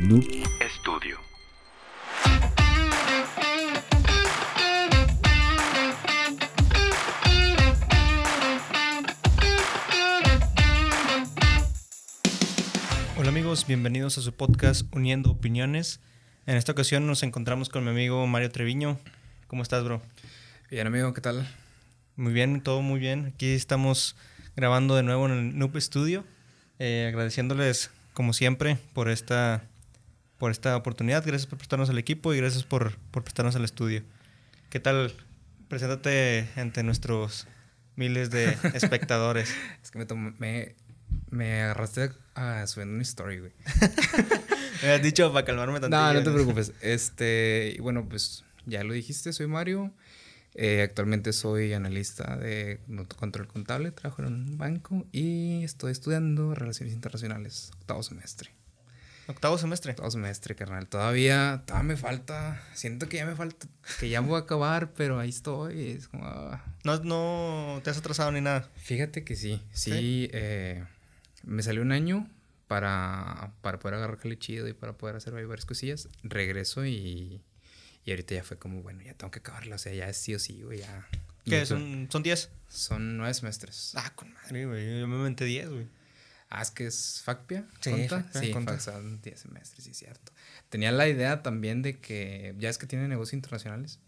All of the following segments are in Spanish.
Noob Studio. Hola amigos, bienvenidos a su podcast Uniendo Opiniones. En esta ocasión nos encontramos con mi amigo Mario Treviño. ¿Cómo estás, bro? Bien, amigo, ¿qué tal? Muy bien, todo muy bien. Aquí estamos grabando de nuevo en el Noob Studio. Eh, agradeciéndoles, como siempre, por esta, por esta oportunidad. Gracias por prestarnos el equipo y gracias por, por prestarnos el estudio. ¿Qué tal? Preséntate ante nuestros miles de espectadores. Es que me, tomé- me, me agarraste a subiendo una story, güey. Me has dicho para calmarme tanto. No, no te preocupes. Este, bueno, pues ya lo dijiste, soy Mario. Eh, actualmente soy analista de control contable, trabajo en un banco y estoy estudiando Relaciones Internacionales, octavo semestre. Octavo semestre. Octavo semestre, carnal. Todavía, todavía me falta, siento que ya me falta, que ya voy a acabar, pero ahí estoy. Es como, ah. No, no te has atrasado ni nada. Fíjate que sí, sí, ¿Sí? eh, me salió un año para, para poder agarrarle chido y para poder hacer varias cosillas. Regreso y, y ahorita ya fue como, bueno, ya tengo que acabarla, o sea, ya es sí o sí, güey, ya. ¿Qué? ¿Son, son 10? Son nueve semestres. Ah, con madre, güey. Yo me inventé 10, güey. Ah, es que es FACPIA, Sí, ¿conta? FACPIA, sí, conta. Son 10 semestres, sí, cierto. Tenía la idea también de que, ya es que tiene negocios internacionales.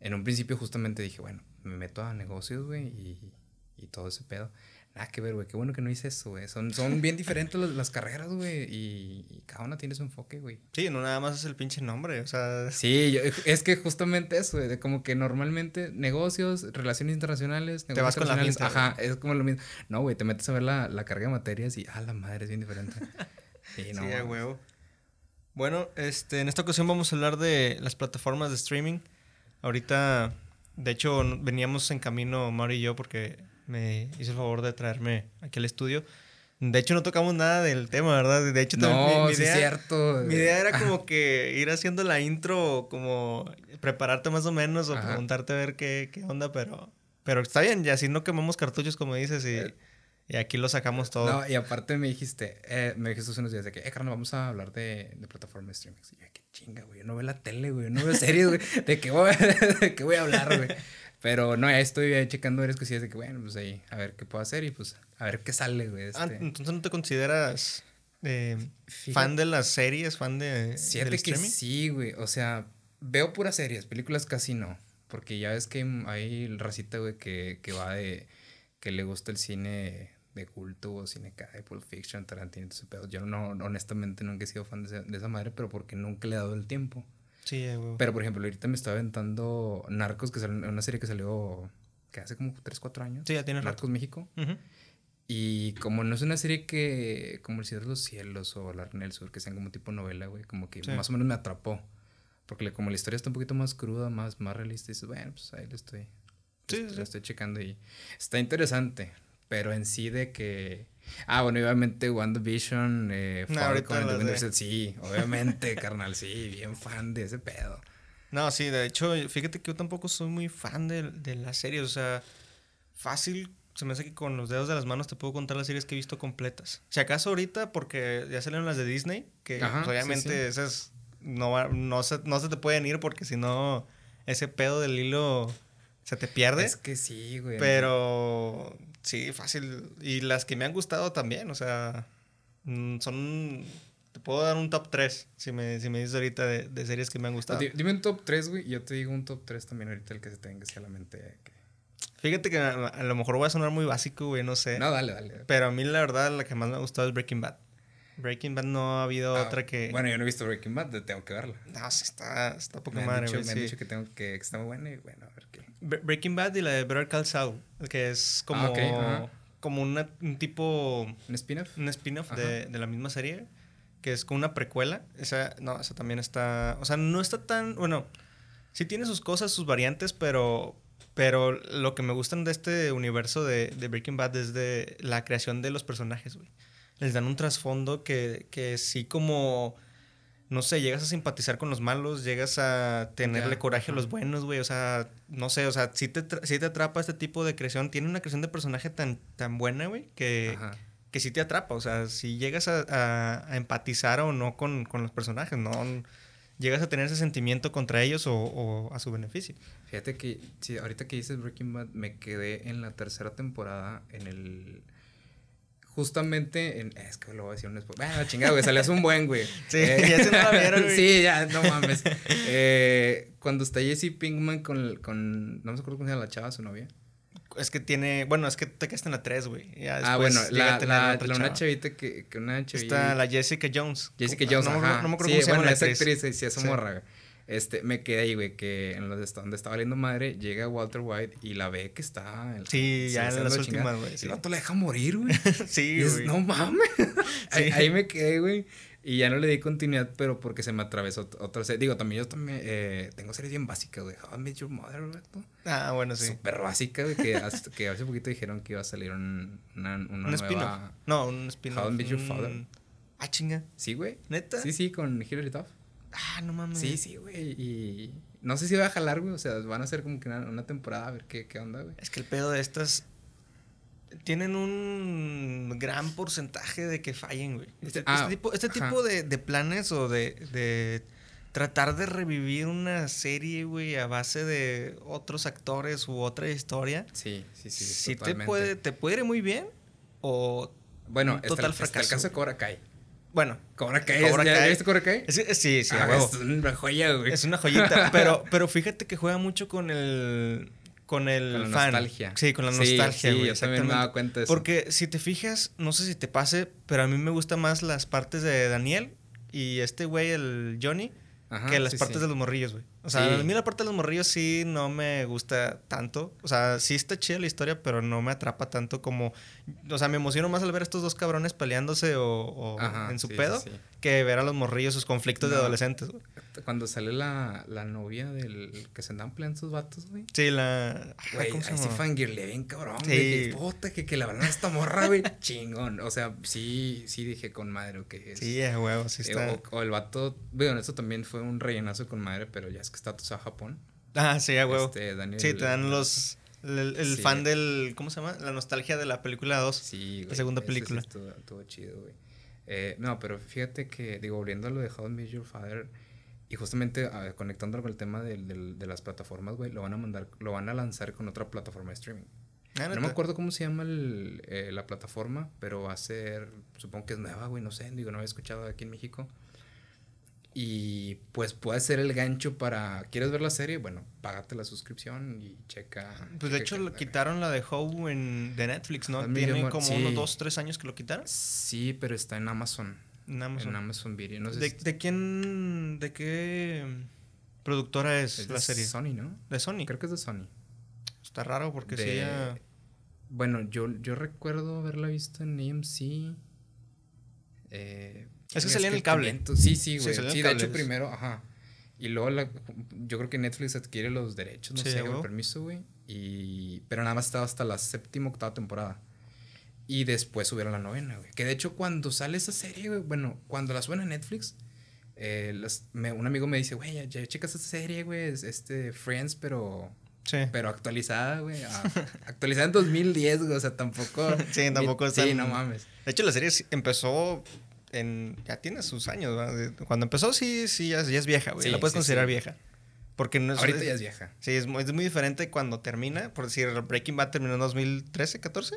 En un principio justamente dije, bueno, me meto a negocios, güey, y, y todo ese pedo. Nada que ver, güey, qué bueno que no hice eso, güey. Son, son bien diferentes las, las carreras, güey, y, y cada una tiene su enfoque, güey. Sí, no nada más es el pinche nombre, o sea... Sí, yo- es que justamente eso, güey, de como que normalmente negocios, relaciones internacionales, Te vas negocios con la finta, Ajá, es como lo mismo. No, güey, te metes a ver la, la carga de materias y, ah, la madre, es bien diferente. Sí, Sí, no. a huevo. Bueno, este, en esta ocasión vamos a hablar de las plataformas de streaming. Ahorita, de hecho, veníamos en camino Mario y yo porque me hizo el favor de traerme aquí al estudio. De hecho, no tocamos nada del tema, ¿verdad? De hecho, también mi- No, mi sí es idea- cierto. Mi idea era como que ir haciendo la intro, como prepararte más o menos o Ajá. preguntarte a ver qué, qué onda, pero, pero está bien, ya así no quemamos cartuchos como dices y, y aquí lo sacamos todo. No, y aparte me dijiste, eh, me dijiste hace unos días de que, eh, carnal, vamos a hablar de, de plataformas de streaming. Y yo, qué chinga, güey, yo no veo la tele, güey, yo no veo series, güey, ¿de qué voy, de qué voy a hablar, güey? Pero no, ya estoy checando varias cosillas de que, bueno, pues ahí, a ver qué puedo hacer y pues a ver qué sale, güey. Ah, Este. entonces no te consideras eh, fan de las series, fan de del que streaming. sí, güey, o sea, veo puras series, películas casi no. Porque ya ves que hay, racita, güey, que, que va de, que le gusta el cine de culto o cine de Pulp Fiction, Tarantino, ese pedo. Yo no, honestamente nunca he sido fan de esa, de esa madre, pero porque nunca le he dado el tiempo. Sí, güey. Pero, por ejemplo, ahorita me estaba aventando Narcos, que es una serie que salió que hace como 3, 4 años. Sí, ya tiene rato. Narcos México. Ujú. Y como no es una serie que, como El Cielo de los Cielos o La Reina del Sur, que sean como tipo novela, güey, como que Sí. más o menos me atrapó. Porque como la historia está un poquito más cruda, más, más realista, y dices, bueno, pues ahí lo estoy, Sí, lo sí. estoy checando y está interesante. Pero en sí de que... Ah, bueno, obviamente WandaVision, eh, No, Falcon, the Winter Soldier, sí, obviamente, carnal, sí, bien fan de ese pedo. No, sí, de hecho, fíjate que yo tampoco soy muy fan de, de las series. O sea, fácil, se me hace que con los dedos de las manos te puedo contar las series que he visto completas. Si acaso ahorita, porque ya salieron las de Disney, que Ajá, pues, obviamente sí, sí. esas no, no, se, no se te pueden ir porque si no, ese pedo del hilo se te pierde. Es que sí, güey. Pero sí, fácil. Y las que me han gustado también, o sea, mm, son... Te puedo dar un top 3 si me, si me dices ahorita de, de series que me han gustado. Di- Dime un top 3, güey, y yo te digo un top 3 también ahorita el que se tenga hacia la mente. que- Fíjate que a, a lo mejor voy a sonar muy básico, güey, no sé. No, dale, dale. Pero a mí la verdad la que más me ha gustado es Breaking Bad. Breaking Bad no ha habido Ah, otra que... Bueno, yo no he visto Breaking Bad, te- tengo que verla. No, sí está, está Me han, madre, dicho, güey. me han dicho que tengo que, que está muy buena y bueno, a ver qué. Bre- Breaking Bad y la de Better Call Saul, que es como, Ah, como una- un tipo... ¿Un spin-off? un spin-off de, de la misma serie, que es como una precuela. Esa, no, esa también está, o sea, no está tan, bueno, sí tiene sus cosas, sus variantes, pero, pero lo que me gustan de este universo de, de Breaking Bad es de la creación de los personajes, güey. Les dan un trasfondo que, que sí como, no sé, llegas a simpatizar con los malos, llegas a tenerle coraje a los buenos, güey, o sea, no sé, o sea, sí te, sí te atrapa este tipo de creación. Tiene una creación de personaje tan, tan buena, güey, que Ajá. que sí te atrapa. O sea, si llegas a, a- a empatizar o no con, con los personajes, no llegas a tener ese sentimiento contra ellos o, o a su beneficio. Fíjate que, sí, ahorita que dices Breaking Bad, me quedé en la tercera temporada en el. Justamente en. Es que lo voy a decir un spoiler. Bueno, chingada, güey, salías un buen, güey. Sí, ya se no la vieron, güey. Sí, ya, no mames. Eh, cuando está Jesse Pinkman con, con. No me acuerdo cómo se llama la chava, su novia. Es que tiene. Bueno, es que te quedaste en la 3, güey. Ah, bueno, la, la, la- una chavita que, que una chavita. Está la Jessica Jones. Jessica Jones, no, ajá. no me acuerdo sí, cómo se llama bueno, la esa actriz. actriz, sí, esa Sí. morra, güey. Este, me quedé ahí, güey, que en los donde estaba valiendo madre, llega Walter White y la ve que está... Sí, ya en las últimas, güey, sí. el vato la deja morir, güey. sí, güey. no mames. ahí, Sí. ahí me quedé, güey. Y ya no le di continuidad, pero porque se me atravesó ot- otra serie. Digo, también yo también eh, tengo series bien básicas, güey. How I Met Your Mother, güey. ¿no? Ah, bueno, sí. Súper básica, güey. Que, hasta- que hace poquito dijeron que iba a salir un- una, una Un nueva... spin-off. No, un spin-off. How I Met Your Father. Ah, chinga. Sí, güey. ¿Neta? Sí, sí, con Hilary Duff. Ah, no mames. Sí, sí, güey. Y no sé si va a jalar, güey. O sea, van a hacer como que una, una temporada a ver qué, qué onda, güey. Es que el pedo de estas. Tienen un gran porcentaje de que fallen, güey. Este, Ah, este tipo, este tipo de, de planes o de, de tratar de revivir una serie, güey, a base de otros actores u otra historia. Sí, sí, sí. Sí, te totalmente. puede, te puede ir muy bien o Bueno, un está, total el- está el fracaso. caso de Cobra Kai. Bueno. Cobra Kai. Cobra ¿ya, Kai. ¿ya viste Cobra Kai? Es- es- sí, sí, Ah. Es una joya, güey. Es una joyita, pero, pero fíjate que juega mucho con el con el Con la fan. nostalgia. Sí, con la nostalgia, sí, güey. yo también me daba cuenta de eso. Porque si te fijas, no sé si te pase, pero a mí me gustan más las partes de Daniel y este güey, el Johnny, Ajá, que las sí, partes de los morrillos, güey. O sea, Sí. a mí la parte de los morrillos sí no me gusta tanto. O sea, sí está chida la historia, pero no me atrapa tanto como... O sea, me emociono más al ver a estos dos cabrones peleándose o, o Ajá, en su sí, pedo sí. que ver a los morrillos sus conflictos de adolescentes. Cuando sale la, la novia del que se andan peleando sus vatos, güey. Sí, la... Güey, ¿cómo se ahí sí llama? bien cabrón, güey. que, Puta, que, que la verdad esta morra, güey. chingón. O sea, sí, sí dije con madre que es. Sí, a huevo, sí Eh, está. o, o el vato, bueno, eso también fue un rellenazo con madre, pero ya es que está a Japón. Ah, sí, a huevo. Este, Daniel- sí, te dan los... El, el Sí. fan del... ¿Cómo se llama? La nostalgia de la película 2. Sí, güey. segunda ese sí película. estuvo, estuvo chido, güey. Eh, no, pero fíjate que, digo, volviendo a lo de How I Your Father, y justamente conectándolo con el tema del- del- de las plataformas, güey, lo van a mandar, lo van a lanzar con otra plataforma de streaming. Ah, No me acuerdo cómo se llama el, eh, la plataforma, pero va a ser, supongo que es nueva, güey, no sé, digo, no había escuchado aquí en México. Y pues puede ser el gancho para, ¿quieres ver la serie? Bueno, págate la suscripción y checa. Pues de checa hecho lo quitaron la de How en, de Netflix, ¿no? Ah, mira, Tiene amor, como sí. unos 2, 3 años que lo quitaron. Sí, pero está en Amazon. En Amazon. En Amazon Video. No sé ¿De, si- de quién... ¿De qué productora es, es la de serie? Sony, ¿no? De Sony. Creo que es de Sony. Está raro porque De- ya... Bueno, yo, yo recuerdo haberla visto en AMC. Eh, Es que salía en el cable. 500. Sí, sí, Sí, güey. Sí, en de hecho primero, ajá. Y luego la- yo creo que Netflix adquiere los derechos, no Sí, sé, o el permiso, güey. Y... Pero nada más estaba hasta la séptima, octava temporada. Y después subieron la novena, güey. Que de hecho cuando sale esa serie, güey, bueno, cuando la suben a Netflix, eh, las- me- un amigo me dice, güey, ya, ya checas esa serie, güey, es este Friends, pero Sí. pero actualizada, güey. actualizada en 2010, güey. O sea, tampoco. Sí, tampoco es Sí, no mames. De hecho, la serie sí empezó en... Ya tiene sus años, Cuando empezó, sí, sí, ya, ya es vieja, güey. Sí, la puedes sí, considerar sí. vieja. Porque no es... Ahorita ya es vieja. Sí, es es muy diferente cuando termina. Por decir, Breaking Bad terminó en 2013, 14.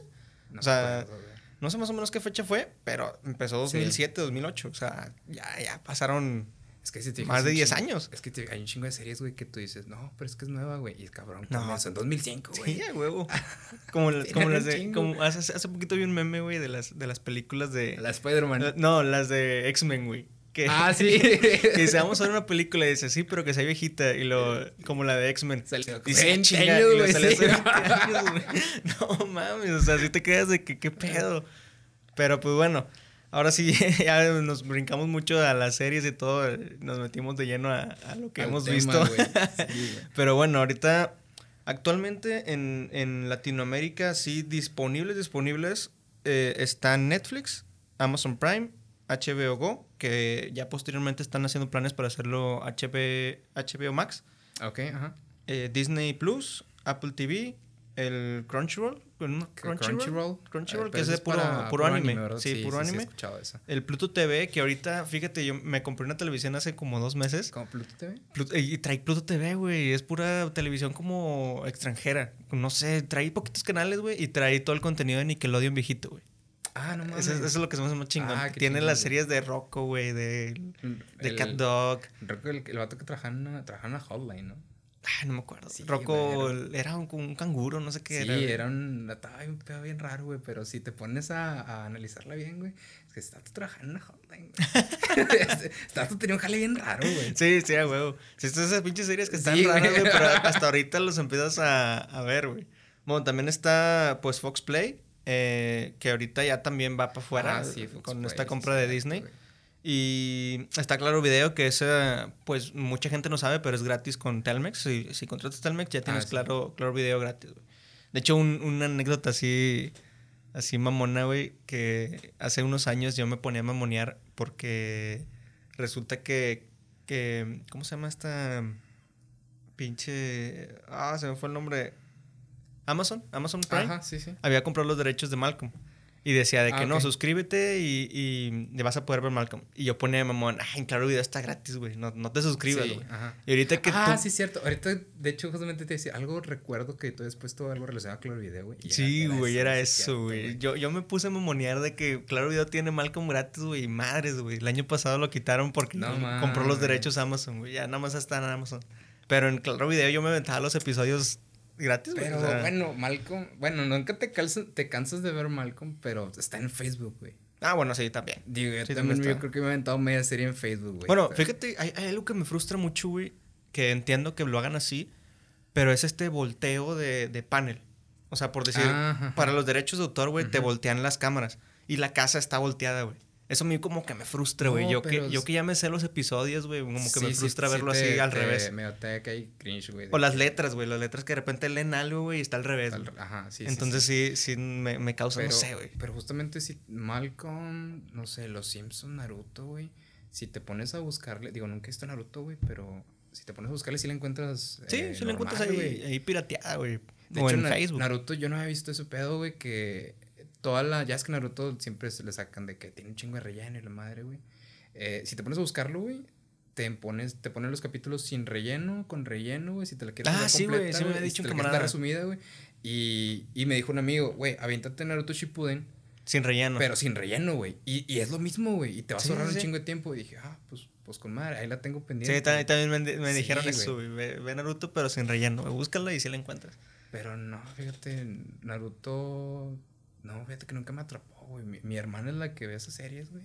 No O sea. No sé más o menos qué fecha fue, pero empezó 2007, 2008. O sea, ya, ya pasaron es que si te más de un 10 chingo- años. Es que te- hay un chingo de series, güey, que tú dices, no, pero es que es nueva, güey. Y cabrón, No. en 2005, güey. Sí, a huevo. Como, las- como las de. Como hace, hace poquito vi un meme, güey, de las, de las películas de. La Spider-Man. Eh, No, las de X-Men, güey. Que, Ah, sí. que dice, vamos a ver una película y dice, sí, pero que sea viejita. Y lo, como la de X-Men. Dice, 20 "Chinga", años, y lo güey, salió sí. hace 20 años, güey. No mames, o sea, si te quedas de que qué pedo. Pero pues bueno, ahora sí ya nos brincamos mucho a las series y todo. Nos metimos de lleno a, a lo que Al hemos tema, visto. Sí. Pero bueno, ahorita, actualmente en, en Latinoamérica, sí, disponibles, disponibles, eh, están Netflix, Amazon Prime, HBO Go, que ya posteriormente están haciendo planes para hacerlo HB, HBO Max, Ok, ajá. eh, Disney Plus, Apple TV, el Crunchyroll. ¿No? ¿Qué, Crunchyroll. Crunchyroll. Eh, que es de puro, para- puro anime. sí, puro Sí, anime. eso. el Pluto TV, que ahorita, fíjate, yo me compré una televisión hace como dos meses. ¿Como Pluto TV? Pluto- y trae Pluto TV, güey. Es pura televisión como extranjera. No sé, trae poquitos canales, güey. Y trae todo el contenido de Nickelodeon viejito, güey. Ah, no mames. Eso, es- eso es lo que se me hace más chingón. Ah, Tiene chingón, las güey. series de Rocco, güey, de, de El- Cat Dog. Recuerdo el, el vato que trabajaba en una, trabajaba en una hotline, ¿no? Ay, no me acuerdo. Sí, Rocco güey, era, era un, un canguro, no sé qué sí, era. güey. era un, estaba bien, raro, güey, pero si te pones a, a analizarla bien, güey, es que está trabajando en una hotline, güey. está tenía un jale bien raro, güey. Sí, sí, huevo. Si estas esas pinches series que están Sí, raras, güey. güey, pero hasta ahorita los empiezas a, a ver, güey. Bueno, también está, pues, Fox Play, eh, que ahorita ya también va para afuera Ah, sí, con Play, esta sí, compra sí, de Disney. güey. Y está Claro Video, que es, pues, mucha gente no sabe, pero es gratis con Telmex. Si, si contratas Telmex, ya tienes Ah, sí. claro, claro Video gratis, güey. De hecho, un- una anécdota así, así mamona, güey, que hace unos años yo me ponía a mamonear porque resulta que, que ¿cómo se llama esta pinche... Ah, se me fue el nombre. Amazon, Amazon Prime Ajá, sí, sí. había comprado los derechos de Malcolm. Y decía de que Ah, no, ok. suscríbete y, y le vas a poder ver Malcolm. Y yo ponía mamón, ay, en claro video está gratis, güey. No, no te suscribas, Sí, güey. ajá. Y ahorita que ah, tú- sí, cierto. Ahorita, de hecho, justamente te decía, algo recuerdo que tú después todo algo relacionado a Claro Video, güey. y Sí, güey, era sí, eso, güey. Yo, yo me puse a mamonear de que Claro Video tiene Malcolm gratis, güey. y Madres, güey. El año pasado lo quitaron porque No compró los derechos Amazon, güey. Ya nada más está en Amazon. Pero en Claro Video yo me aventaba los episodios gratis, güey. Pero o sea, bueno, Malcolm, bueno, nunca te, calza- te cansas de ver Malcolm, pero está en Facebook, güey. Ah, bueno, sí, también. Digo, yo Sí, también también yo creo que me he aventado media serie en Facebook, güey. Bueno, pero- fíjate, hay, hay algo que me frustra mucho, güey, que entiendo que lo hagan así, pero es este volteo de, de panel. O sea, por decir, Ah, ajá. para los derechos de autor, güey, te voltean las cámaras y la casa está volteada, güey. Eso a mí como que me frustra, güey. No, yo, que, yo que ya me sé los episodios, güey, como que Sí, me frustra sí verlo así al te- revés. Me cringe, güey. O las letras, güey, las letras que de repente leen algo, güey, y está al revés. al-. Ajá, sí, Entonces sí. sí, me, me causa, Pero, no sé, güey. pero justamente si Malcolm, no sé, Los Simpson, Naruto, güey. Si te pones a buscarle, digo, nunca he visto Naruto, güey, pero si te pones a buscarle, sí la encuentras. Sí, eh, sí la encuentras ahí, güey. ahí pirateada, güey. De O hecho, en Na- Facebook. Naruto, yo no había visto ese pedo, güey, que toda la. Ya es que Naruto siempre se le sacan de que tiene un chingo de relleno y la madre, güey. Eh, si te pones a buscarlo, güey, te pones, te ponen los capítulos sin relleno, con relleno, güey, si te la quieres Ah, sí, completa, sí me y dicho si te la resumida, güey. Y, y me dijo un amigo, güey, aviéntate Naruto Shippuden, Sin relleno. pero sin relleno, güey. Y, y es lo mismo, güey, y te vas Sí, a ahorrar sí, un chingo de tiempo. Y dije, ah, pues, pues con madre, ahí la tengo pendiente. Sí, también, también me, me dijeron eso, güey. Ve, ve Naruto, pero sin relleno. Búscala y si la encuentras. Pero no, fíjate, Naruto. No, fíjate que nunca me atrapó, güey. Mi, mi hermana es la que ve esas series, güey.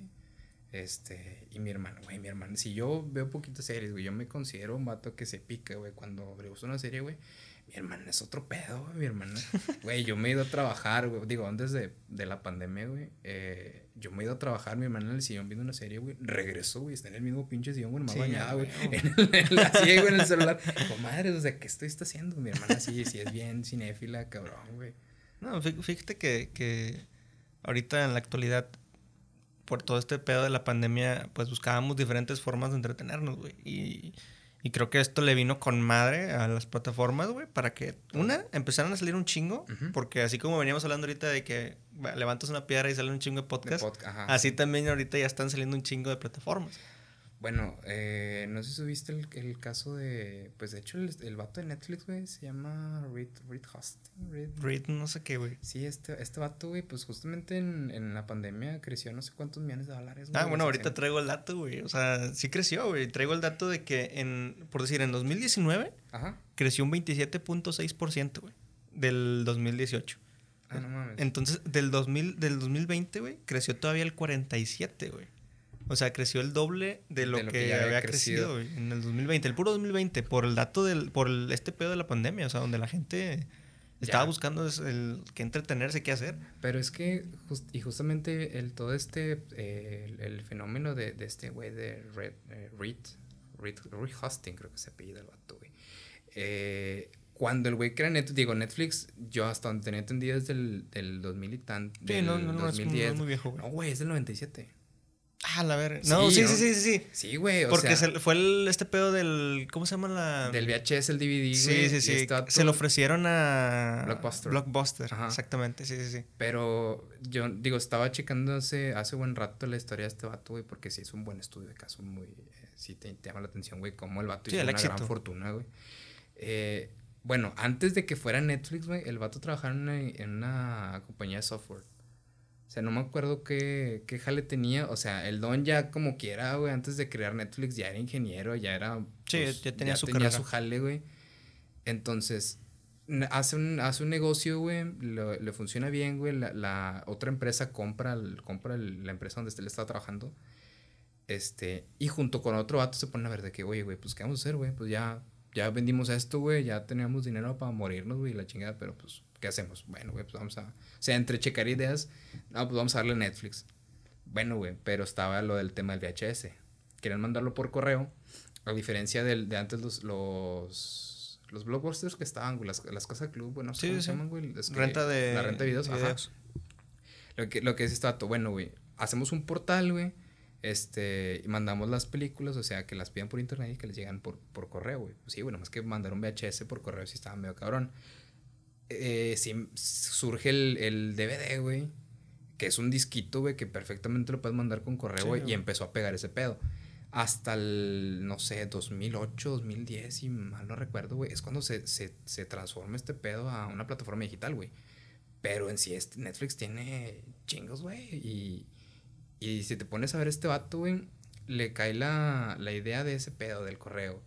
Este, y mi hermana, güey, mi hermana. Si yo veo poquitas series, güey, yo me considero un vato que se pica, güey. Cuando le gusta una serie, güey, mi hermana es otro pedo, güey. Mi hermana, güey, yo me he ido a trabajar, güey. Digo, antes de, de la pandemia, güey, eh, yo me he ido a trabajar, mi hermana en el sillón viendo una serie, güey. Regresó, güey, está en el mismo pinche sillón, güey, más Sí, bañada, güey. güey. En el- en la- güey, en el celular. Comadre, o sea, ¿qué estoy está haciendo? Mi hermana sí, sí es bien cinéfila, cabrón, güey. No, fí- fíjate que, que ahorita en la actualidad, por todo este pedo de la pandemia, pues buscábamos diferentes formas de entretenernos, güey. Y, y creo que esto le vino con madre a las plataformas, güey, para que, una, empezaran a salir un chingo, porque así como veníamos hablando ahorita de que va, levantas una piedra y sale un chingo de De podcast, ajá. así también ahorita ya están saliendo un chingo de plataformas. Bueno, eh, no sé si viste el, el caso de. Pues de hecho, el, el vato de Netflix, güey, se llama Reed, Reed Hastings. Reed- Read, no sé qué, güey. Sí, este, este vato, güey, pues justamente en, en la pandemia creció no sé cuántos millones de dólares. güey, Ah, bueno, ahorita traigo el dato, güey. O sea, sí creció, güey. Traigo el dato de que en, por decir, en 2019 Ajá. creció un 27.6%, güey, del 2018. Ah, no mames. Entonces, del 2000, del 2020, güey, creció todavía el 47, güey. O sea, creció el doble de lo, que, ya había crecido, en el 2020. El puro 2020, por el dato del, por el- este pedo de la pandemia, o sea, donde la gente estaba Ya. buscando el que entretenerse, qué hacer. Pero es que, jus- y justamente el todo este, eh, el, el fenómeno de, de este güey de Red, eh, Reed, Reed, Reed Hastings, creo que se apellida el vato, güey. Eh, cuando el güey crea Netflix, digo, Netflix, yo hasta donde tenía entendido es del, del 2000 y tan, Sí, del no, no, no, es, muy- no 2010. es muy viejo, güey. No, güey, es del 97. Ah, la ver. No, sí, sí, sí, sí, sí. Sí, güey. Porque fue este pedo del. ¿Cómo se llama la.? del VHS, el DVD, güey. Sí, sí, sí. este Se lo ofrecieron a. Blockbuster. Blockbuster, exactamente. Sí, sí, sí. Pero yo digo, estaba checando hace, hace buen rato la historia de este vato, güey, porque sí es un buen estudio de caso, muy... eh, sí te, llama la atención, güey, cómo el vato hizo una gran fortuna, güey. Eh, bueno, antes de que fuera Netflix, güey, el vato trabajaba en una compañía de software. Sea, no me acuerdo qué, qué jale tenía. O sea, el don ya como quiera, güey, antes de crear Netflix ya era ingeniero, ya era... pues, Sí, ya tenía su tenía su jale, güey. Entonces, hace un, hace un negocio, güey, le funciona bien, güey. La, la otra empresa compra, el- compra el- la empresa donde él estaba trabajando. Este, y junto con otro vato se ponen a ver de que, oye, güey, pues, ¿qué vamos a hacer, güey? Pues ya, ya vendimos esto, güey, ya teníamos dinero para morirnos, güey, la chingada, pero pues, ¿qué hacemos? Bueno, güey, pues vamos a. O sea, entre checar ideas, no, pues vamos a darle Netflix. Bueno, güey, pero estaba lo del tema del VHS. Querían mandarlo por correo, a diferencia del, de antes los. los los blockbusters que estaban, güey, las, las casas club, bueno, Sí, cómo sí, se sí. llaman, güey. es que- Renta de. La renta de videos, ajá. videos. Lo que, lo que es dato, bueno, güey, hacemos un portal, güey, este, y mandamos las películas, o sea, que las pidan por internet y que les llegan por, por correo, güey. Pues sí, bueno, más que mandar un VHS por correo si estaba medio cabrón. Eh, sí, surge el, el DVD, güey, que es un disquito, güey, que perfectamente lo puedes mandar con correo, Sí, güey, y empezó a pegar ese pedo. Hasta el, no sé, 2008, 2010, si mal no recuerdo, güey, es cuando se, se, se transforma este pedo a una plataforma digital, güey. Pero en sí, este Netflix tiene chingos, güey. Y, y si te pones a ver este vato, güey, le cae la, la idea de ese pedo del correo.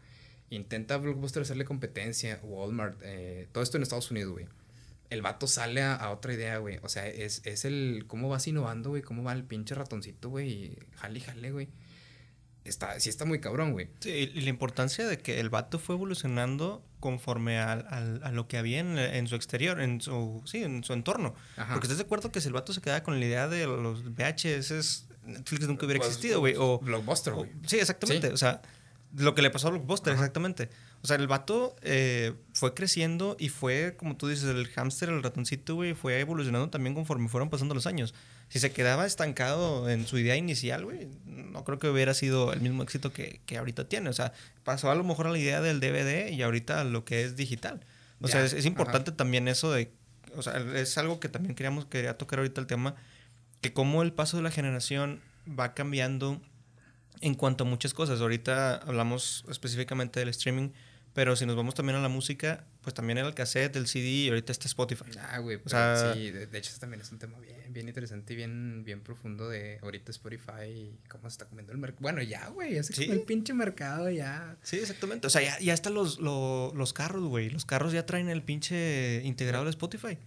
Intenta Blockbuster hacerle competencia, Walmart, eh, todo esto en Estados Unidos, güey. El vato sale a, a otra idea, güey. O sea, es, es el cómo vas innovando, güey, cómo va el pinche ratoncito, güey. y Jale, jale, güey. Está, sí está muy cabrón, güey. Sí, y la importancia de que el vato fue evolucionando conforme al- al- a, lo que había en, en su exterior, en su, sí, en su entorno. Ajá. Porque estás de acuerdo que si el vato se quedaba con la idea de los VHS, Netflix nunca hubiera Pues, existido, güey. O, Blockbuster, güey. sí, exactamente. Sí. O sea, lo que le pasó a Blockbuster, Ajá. exactamente. O sea, el vato eh, fue creciendo y fue, como tú dices, el hámster, el ratoncito, güey, fue evolucionando también conforme fueron pasando los años. Si se quedaba estancado en su idea inicial, güey, no creo que hubiera sido el mismo éxito que, que ahorita tiene. O sea, pasó a lo mejor a la idea del DVD y ahorita lo que es digital. O sea, es, es importante también eso de... O sea, es algo que también queríamos quería tocar ahorita el tema, que cómo el paso de la generación va cambiando en cuanto a muchas cosas. Ahorita hablamos específicamente del streaming, pero si nos vamos también a la música, pues también era el cassette, el CD y ahorita está Spotify. Ah, güey, pero sea- sí, de, de hecho, también es un tema bien, bien interesante y bien, bien profundo de ahorita Spotify y cómo se está comiendo el mercado. Bueno, ya, güey, ya se Sí. el pinche mercado, ya. Sí, exactamente. O sea, ya, ya están los, lo- los carros, güey. Los carros ya traen el pinche integrado de Spotify.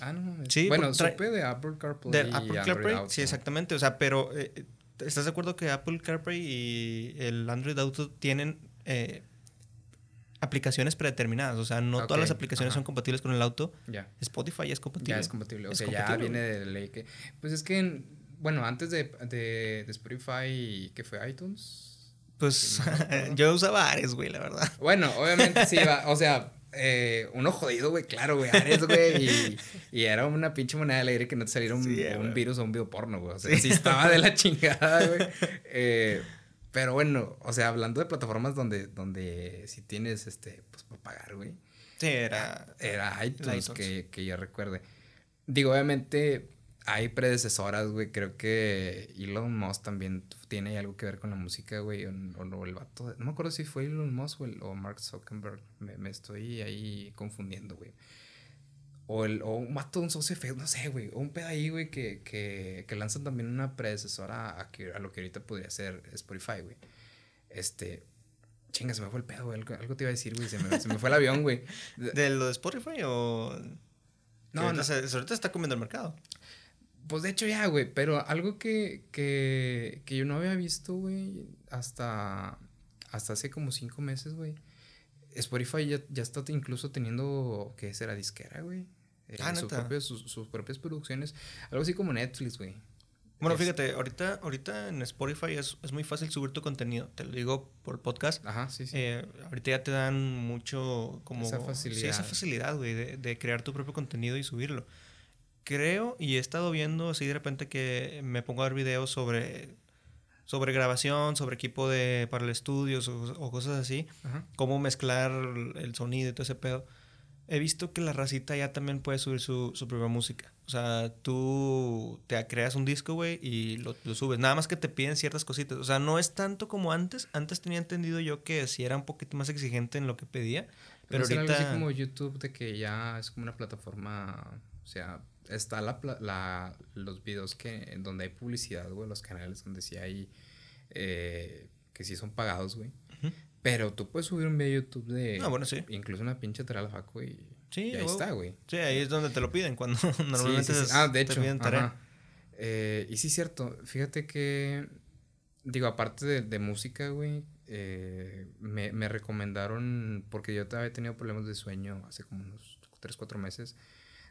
Ah, no mames. Sí, bueno, supe de Apple CarPlay. Del Apple CarPlay. Sí, exactamente. O sea, pero eh, ¿estás de acuerdo que Apple CarPlay y el Android Auto tienen eh, aplicaciones predeterminadas? O sea, no todas las aplicaciones ajá. son compatibles con el auto. Ya, Spotify ya es compatible. ya es compatible. O Es sea, ya viene de ley que. Pues es que, en- bueno, antes de, de, de Spotify, ¿qué fue? iTunes. Pues Sí, no yo usaba Ares, güey, la verdad. Bueno, obviamente sí, va, o sea, eh, uno jodido, güey, claro, güey, Ares, güey, y, y era una pinche moneda de aire que no te saliera un, Sí, un güey. virus o un bioporno, güey, o sea, sí estaba de la chingada, güey. Eh, pero bueno, o sea, hablando de plataformas donde, donde si tienes, este, pues, para pagar, güey, Sí, era... era iTunes, iTunes. Que, que yo recuerde. Digo, obviamente hay predecesoras, güey. Creo que Elon Musk también tiene algo que ver con la música, güey. O, o- el vato. No me acuerdo si fue Elon Musk o, el- o Mark Zuckerberg. Me, me estoy ahí confundiendo, güey. O, el, o un vato, un socio Facebook, no sé, güey. O un pedo ahí, güey, que, que, que lanzan también una predecesora a, que, a lo que ahorita podría ser Spotify, güey. Este. Chinga, se me fue el pedo, güey. Algo, algo te iba a decir, güey. Se me, se me fue el avión, güey. ¿De lo de Spotify o...? No, ahorita no. se- ahorita está comiendo el mercado. Pues de hecho ya, güey, pero algo que, que, que yo no había visto, güey, hasta, hasta hace como cinco meses, güey. Spotify ya, ya está incluso teniendo, ¿qué será? Disquera, güey. Eh, Ah, sus, sus, sus propias producciones. Algo así como Netflix, güey. Bueno, Es- fíjate, ahorita, ahorita en Spotify es, es muy fácil subir tu contenido. Te lo digo por el podcast. Ajá, sí, sí. Eh, ahorita ya te dan mucho como... Esa Sí, facilidad. esa facilidad, güey, de, de crear tu propio contenido y subirlo. Creo, y he estado viendo así de repente que me pongo a ver videos sobre sobre grabación, sobre equipo de, para el estudio o, o cosas así, Ajá. cómo mezclar el sonido y todo ese pedo. He visto que la racita ya también puede subir su, su propia música. O sea, tú te creas un disco, güey, y lo, lo subes. Nada más que te piden ciertas cositas. O sea, no es tanto como antes. Antes tenía entendido yo que sí era un poquito más exigente en lo que pedía. Pero Pero será algo ahorita... así como YouTube de que ya es como una plataforma, o sea, está la, la los videos que en donde hay publicidad, güey, los canales donde sí hay eh, que sí son pagados, güey. Pero tú puedes subir un video a YouTube de Ah, bueno, sí. incluso una pinche tarea al faco y, Sí, y ahí está, güey. Sí, ahí es donde te lo piden, cuando Sí, normalmente sí, sí. es- Ah, de te hecho. piden tarea. Eh, y sí, cierto. Fíjate que, digo, aparte de, de música, güey, eh, me, me recomendaron, porque yo había tenido problemas de sueño hace como unos 3, 4 meses.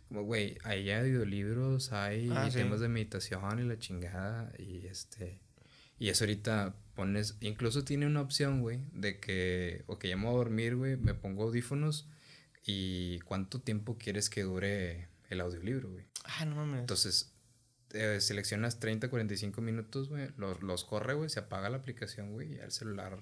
Como, güey, ahí hay audiolibros, hay Ah, sí. temas de meditación y la chingada. Y este. Y eso ahorita pones. Incluso tiene una opción, güey, de que, ya me voy a dormir, güey, me pongo audífonos. ¿Y cuánto tiempo quieres que dure el audiolibro, güey? Ah, no mames. Entonces, eh, seleccionas 30, 45 minutos, güey, los, los corre, güey, se apaga la aplicación, güey, y el celular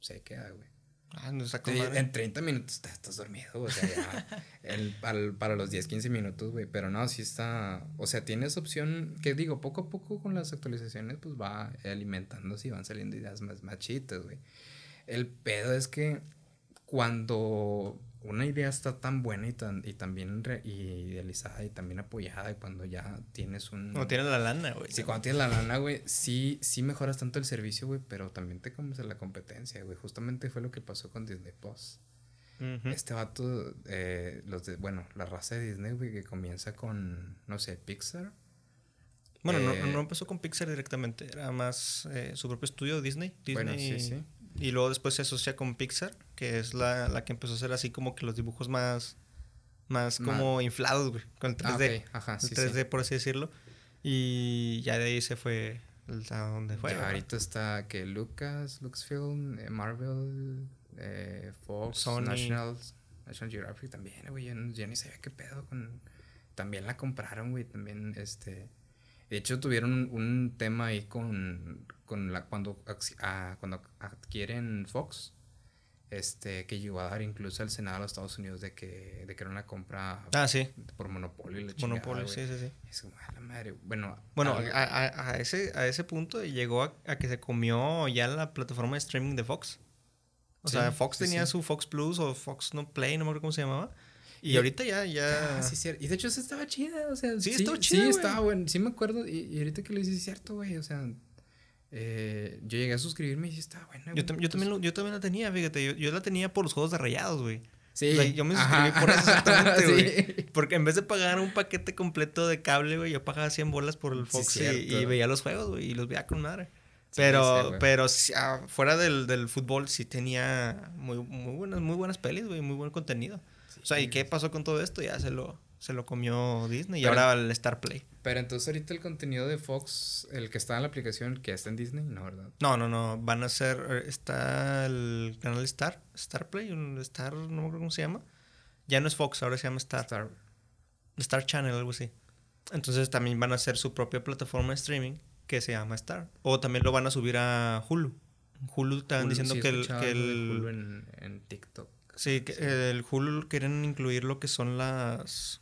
se queda, güey. Ah, no está con Sí, madre. en 30 minutos te- estás dormido, o sea, ya, el- al- para los 10, 15 minutos, güey, pero no, sí está, o sea, tienes opción, que digo, poco a poco con las actualizaciones, pues va alimentándose y van saliendo ideas más, más chitas, güey. El pedo es que cuando una idea está tan buena y tan, y tan bien re- y idealizada y tan bien apoyada, y cuando ya tienes un... No tienes la lana, güey. Sí, cuando tienes la lana, güey, sí, sí mejoras tanto el servicio, güey, pero también te comes en la competencia, güey. Justamente fue lo que pasó con Disney Plus. Este vato, eh, los de, bueno, la raza de Disney, güey, que comienza con, no sé, Pixar. Bueno, no, Eh, no empezó con Pixar directamente, era más eh, su propio estudio Disney. Disney Bueno, sí, sí. Y luego después se asocia con Pixar, que es la, la que empezó a hacer así como que los dibujos más, más Ma- como inflados, güey, con el 3D. Ah, ok, ajá, el sí, 3D, sí. por así decirlo. Y ya de ahí se fue a donde fue. Ahorita está que Lucas, Lucasfilm, eh, Marvel, eh, Fox, Sony. National, National Geographic también, güey. No- ya ni sabía qué pedo con. También la compraron, güey. También, este. De hecho, tuvieron un, un tema ahí con, con la. Cuando, ah, cuando adquieren Fox. Este, que llegó a dar incluso al Senado de los Estados Unidos de que, de que era una compra Ah, sí. por monopolio y la chingada, Monopoly, güey. sí, sí, sí. Es como, a la madre. Bueno, Bueno, a, a- a ese, a ese punto llegó a, a que se comió ya la plataforma de streaming de Fox. O Sí, sea, Fox tenía sí. su Fox Plus o Fox No Play, no me acuerdo cómo se llamaba. Y, Y- ahorita ya, ya... Ah, sí, cierto. Y de hecho, esa estaba chida, o sea. Sí, estaba chida, Sí, estaba bueno. Sí, me acuerdo. Y, y ahorita que lo es cierto, güey. O sea, eh, yo llegué a suscribirme y estaba buena. Yo, tam- yo también, lo- yo también la tenía, fíjate. Yo, yo la tenía por los juegos de rayados, güey. Sí. o sea, yo me ajá. suscribí por eso exactamente, Sí. güey. Porque en vez de pagar un paquete completo de cable, güey, yo pagaba 100 bolas por el Sí, Fox y- veía los juegos, güey, y los veía con madre. Pero, sí, pero ah, fuera del, del fútbol sí tenía muy, muy buenas, muy buenas pelis, güey, muy buen contenido. O sea, ¿y qué pasó con todo esto? Ya se lo, se lo comió Disney y Pero- ahora el Star Play. Pero entonces, ahorita el contenido de Fox, el que está en la aplicación, que está en Disney, no, ¿verdad? No, no, no, van a ser, eh, está el canal Star, Star Play, un Star, no me acuerdo cómo se llama. Ya no es Fox, ahora se llama Star. Star. Star Channel, algo así. Entonces también van a hacer su propia plataforma de streaming que se llama Star. O también lo van a subir a Hulu. Hulu estaban Hulu, diciendo sí, que el, que el- Hulu en, en TikTok. Sí, que el Hulu quieren incluir lo que son las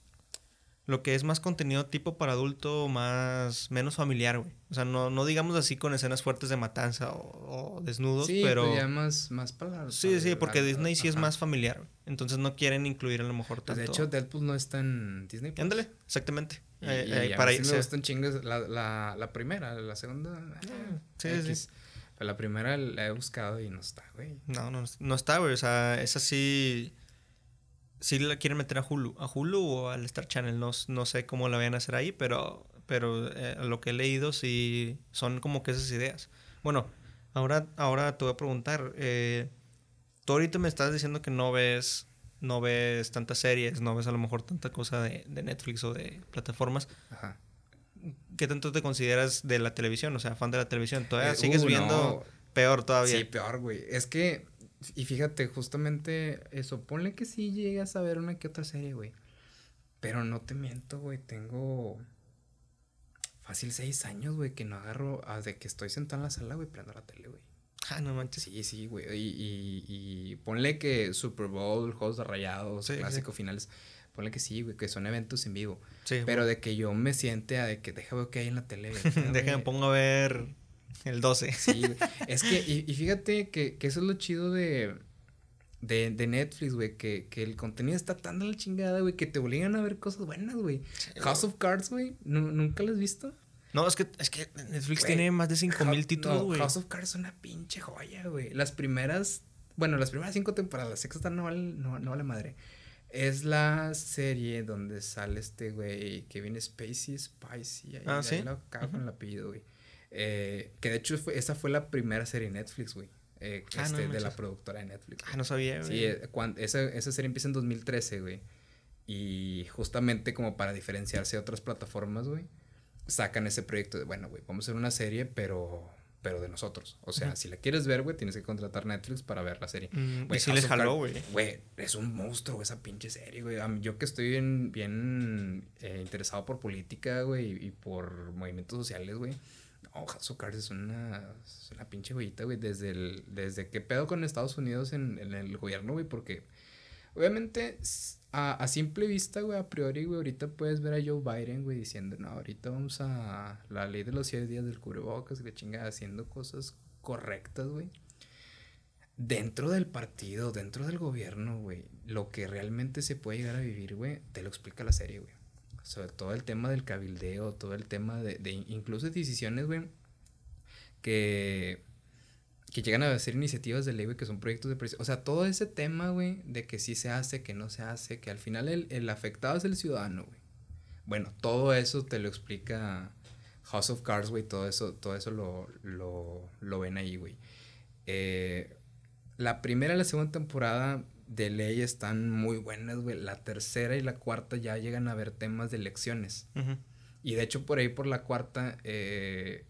lo que es más contenido tipo para adulto, más menos familiar, güey. O sea, no, no digamos así con escenas fuertes de matanza o, o desnudos, Sí, pero pero ya más, más para. sí, sí, porque Disney sí es más familiar, güey. Entonces no quieren incluir a lo mejor Pues tanto. de hecho, Deadpool no está en Disney. Plus. ándale, exactamente. Y, Eh, eh, para sí gustan chingas la, la, la primera, la segunda. eh, sí, X. sí. La primera la he buscado y no está, güey. No, no, no está, güey. O sea, esa sí. Sí la quieren meter a Hulu. A Hulu o al Star Channel. No, no sé cómo la vayan a hacer ahí, pero, pero eh, lo que he leído sí son como que esas ideas. Bueno, ahora, ahora te voy a preguntar. Eh, tú ahorita me estás diciendo que no ves. No ves tantas series, no ves a lo mejor tanta cosa de, de Netflix o de plataformas. Ajá. ¿Qué tanto te consideras de la televisión? O sea, fan de la televisión. ¿Todavía Eh, sigues uh, viendo no. peor todavía? Sí, peor, güey. Es que, y fíjate, justamente eso, ponle que sí llegas a ver una que otra serie, güey. Pero no te miento, güey, tengo... fácil seis años, güey, que no agarro, ah, de que estoy sentado en la sala, güey, prendo la tele, güey. Ah, no manches. Sí, sí, güey. Y, y, y ponle que Super Bowl, Juegos de Rayados, Sí, Clásico Finales, ponle que sí, güey, que son eventos en vivo. Sí, Pero de que yo me siente a de que deja ver qué hay en la tele. Déjame pongo a ver el 12. Sí, güey. Es que, y, y fíjate que, que eso es lo chido de, de, de Netflix, güey, que, que el contenido está tan de la chingada, güey, que te obligan a ver cosas buenas, güey. House of Cards, güey, ¿nu- ¿nunca lo has visto? No, es que, es que Netflix Güey, tiene más de 5000 House- títulos, no, güey. House of Cards es una pinche joya, güey. Las primeras, bueno, las primeras cinco temporadas, la sexta no vale, no, no vale madre. Es la serie donde sale este güey, Kevin Spacey, Spicy. Ahí, Ah, ahí ¿sí? lo cago Ujú. el apellido, güey. Eh, que de hecho fue, esa fue la primera serie de Netflix, güey. eh, Ah, no este, de la productora de Netflix. Ah, no sabía, güey. Sí, eh, esa, esa serie empieza en 2013, güey. Y justamente como para diferenciarse de otras plataformas, güey, sacan ese proyecto de, bueno, güey, vamos a hacer una serie, pero, pero de nosotros. O sea, si la quieres ver, güey, tienes que contratar Netflix para ver la serie. Mm, y sí House les of jaló, güey. Güey, es un monstruo esa pinche serie, güey. Yo que estoy bien, bien eh, interesado por política, güey, y por movimientos sociales, güey. No, House of Cards es una, es una pinche joyita, güey. Desde, el, desde que pedo con Estados Unidos en, en el gobierno, güey, porque obviamente a, a simple vista, güey, a priori, güey, ahorita puedes ver a Joe Biden, güey, diciendo, no, ahorita vamos a la ley de los 100 días del cubrebocas, que chinga, haciendo cosas correctas, güey dentro del partido, dentro del gobierno, güey, lo que realmente se puede llegar a vivir, güey, te lo explica la serie, güey. Sobre todo el tema del cabildeo, todo el tema de, de incluso decisiones, güey, que, que llegan a ser iniciativas de ley, güey, que son proyectos de presión. O sea, todo ese tema, güey, de que sí se hace, que no se hace, que al final el, el afectado es el ciudadano, güey. Bueno, todo eso te lo explica House of Cards, güey, todo eso, todo eso lo, lo, lo ven ahí, güey. Eh, la primera y la segunda temporada de ley están muy buenas, güey. La tercera y la cuarta ya llegan a ver temas de elecciones. Y de hecho, por ahí por la cuarta, eh,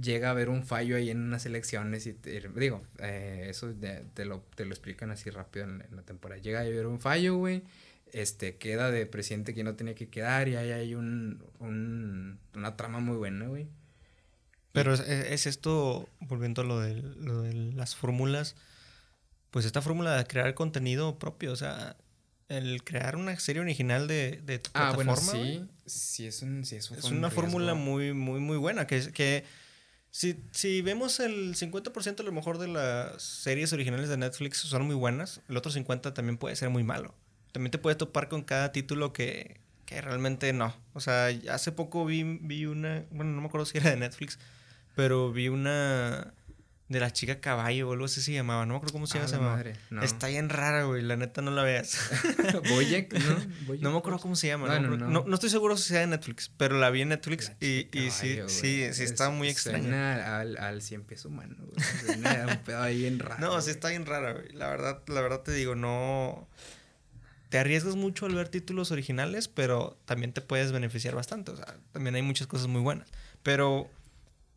llega a haber un fallo ahí en unas elecciones. Y te- digo, eh, eso de- te, lo, te lo explican así rápido en, en la temporada. Llega a haber un fallo, güey. Este, queda de presidente que no tenía que quedar. Y ahí hay un, un- una trama muy buena, güey. Pero es, es- es esto, volviendo a lo de, lo de las fórmulas, pues esta fórmula de crear contenido propio, o sea, el crear una serie original de, de tu Ah, plataforma, sí. Sí, es un, sí, es una fórmula muy, muy, muy buena, que, es- que si, si vemos el 50% a lo mejor de las series originales de Netflix son muy buenas, el otro 50% también puede ser muy malo. También te puedes topar con cada título que, que realmente no. O sea, hace poco vi, vi una, bueno, no me acuerdo si era de Netflix, pero vi una de la chica caballo o algo así se llamaba, no me acuerdo cómo se Ah, llama. se la llamaba. madre, no. Está bien rara, güey, la neta no la veas. Boyack, ¿no? Boyack No me acuerdo cómo se llama. Bueno, no, me acuerdo- no. no- no estoy seguro si sea de Netflix, pero la vi en Netflix y, y sí, caballo, sí, está muy extraña. Al, al cien pies humano, güey. Un pedo ahí bien raro. No, sí está bien rara, güey. La verdad, la verdad te digo, no... Te arriesgas mucho al ver títulos originales, pero también te puedes beneficiar bastante. O sea, también hay muchas cosas muy buenas. Pero,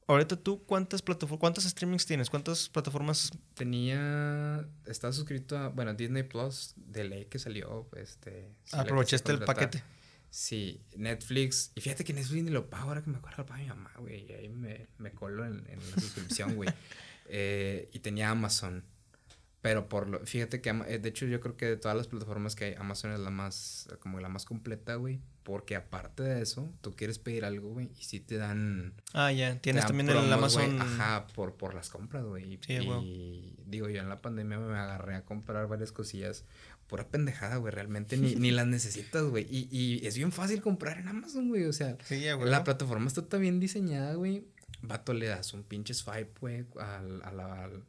ahorita tú, ¿cuántas plataformas, cuántas streamings tienes? ¿Cuántas plataformas? Tenía. Estaba suscrito a. Bueno, Disney Plus, de ley que salió. Este. Aprovechaste el paquete. Sí, Netflix. Y fíjate que Netflix ni lo pago ahora que me acuerdo, lo paga mi mamá, güey. Y ahí me, me colo en, en la suscripción, güey. Eh, y tenía Amazon. Pero por lo. Fíjate que. Eh, De hecho, yo creo que de todas las plataformas que hay, Amazon es la más. Como la más completa, güey. Porque aparte de eso, tú quieres pedir algo, güey. Y sí te dan. Ah, ya. Tienes también el promos, güey, Amazon. Ajá, por, por las compras, güey. Sí, y digo, yo en la pandemia me agarré a comprar varias cosillas. Pura pendejada, güey. Realmente ni, ni las necesitas, güey. Y, y es bien fácil comprar en Amazon, güey. O sea, Sí, la plataforma está tan bien diseñada, güey. Vato, le das un pinche swipe, güey, al- a la, al-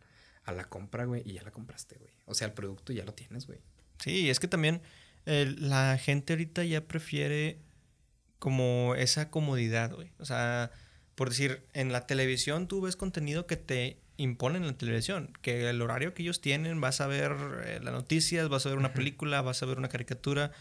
a la compra, güey, y ya la compraste, güey. O sea, el producto ya lo tienes, güey. Sí, es que también eh, la gente ahorita ya prefiere como esa comodidad, güey. O sea, por decir, en la televisión tú ves contenido que te imponen en la televisión, que el horario que ellos tienen, vas a ver eh, las noticias, vas a ver una película, vas a ver una caricatura.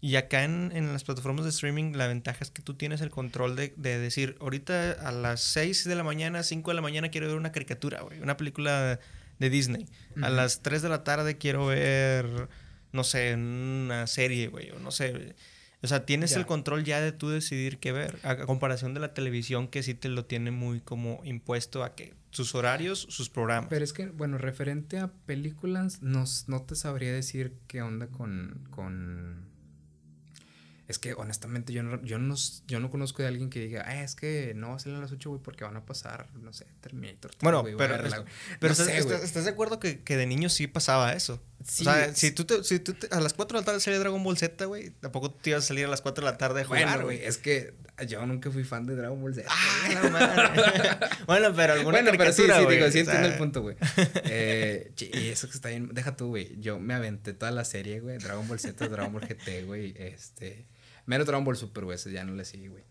Y acá en, en las plataformas de streaming, la ventaja es que tú tienes el control de, de decir, ahorita a las 6 de la mañana, 5 de la mañana quiero ver una caricatura, güey, una película de Disney. A las 3 de la tarde quiero ver, no sé, una serie, güey, o no sé. O sea, tienes el control ya de tú decidir qué ver. A a comparación de la televisión que sí te lo tiene muy como impuesto a que sus horarios, sus programas. Pero es que, bueno, referente a películas, no, no te sabría decir qué onda con, con... Es que honestamente yo no, yo, no, yo no conozco de alguien que diga, ah, es que no va a salir a las 8, güey, porque van a pasar, no sé, Terminator. Bueno, a pero, verla, es- güey". pero No estás, sé, estás- güey. estás de acuerdo que, que de niño sí pasaba eso. Sí, o sea, si tú, te, si tú te- a las 4 de la tarde salía Dragon Ball Z, güey, tampoco te ibas a salir a las 4 de la tarde a jugar, güey. es que yo nunca fui fan de Dragon Ball Z. Ah, bueno, pero alguna Bueno, pero sí, sí, güey, digo, sí o entiendo el punto, güey. Eh, chi, eso que está bien. Deja tú, güey. Yo me aventé toda la serie, güey. Dragon Ball Z, Dragon Ball GT, güey. Este. Menos Dragon Ball Super, güey. Ese ya no le sigue, güey.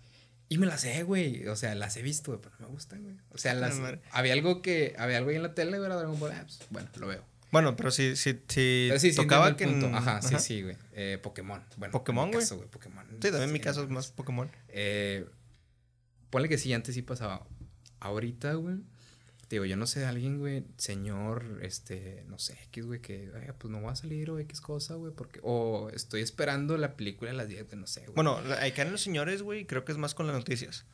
Y me las sé, güey. O sea, las he visto, güey, pero no me gustan, güey. O sea, las. Había algo que. Había algo ahí en la tele, güey, era Dragon Ball. Ah, pues, bueno, lo veo. Bueno, pero sí, sí, sí, Pero sí, sí, tocaba entiendo que... el punto. en- Ajá, sí, sí, güey. Eh, Pokémon. Bueno, Pokémon, güey. caso, güey. Pokémon. Sí, también en mi Sí, caso es más Pokémon. Eh, ponle que sí, antes sí pasaba. Ahorita, güey. Te Digo, yo no sé de alguien, güey, señor, este, no sé, X, güey, que, ay, pues no va a salir o X cosa, güey, porque, o estoy esperando la película a las 10, güey, no sé, güey. Bueno, acá en los señores, güey, creo que es más con las noticias.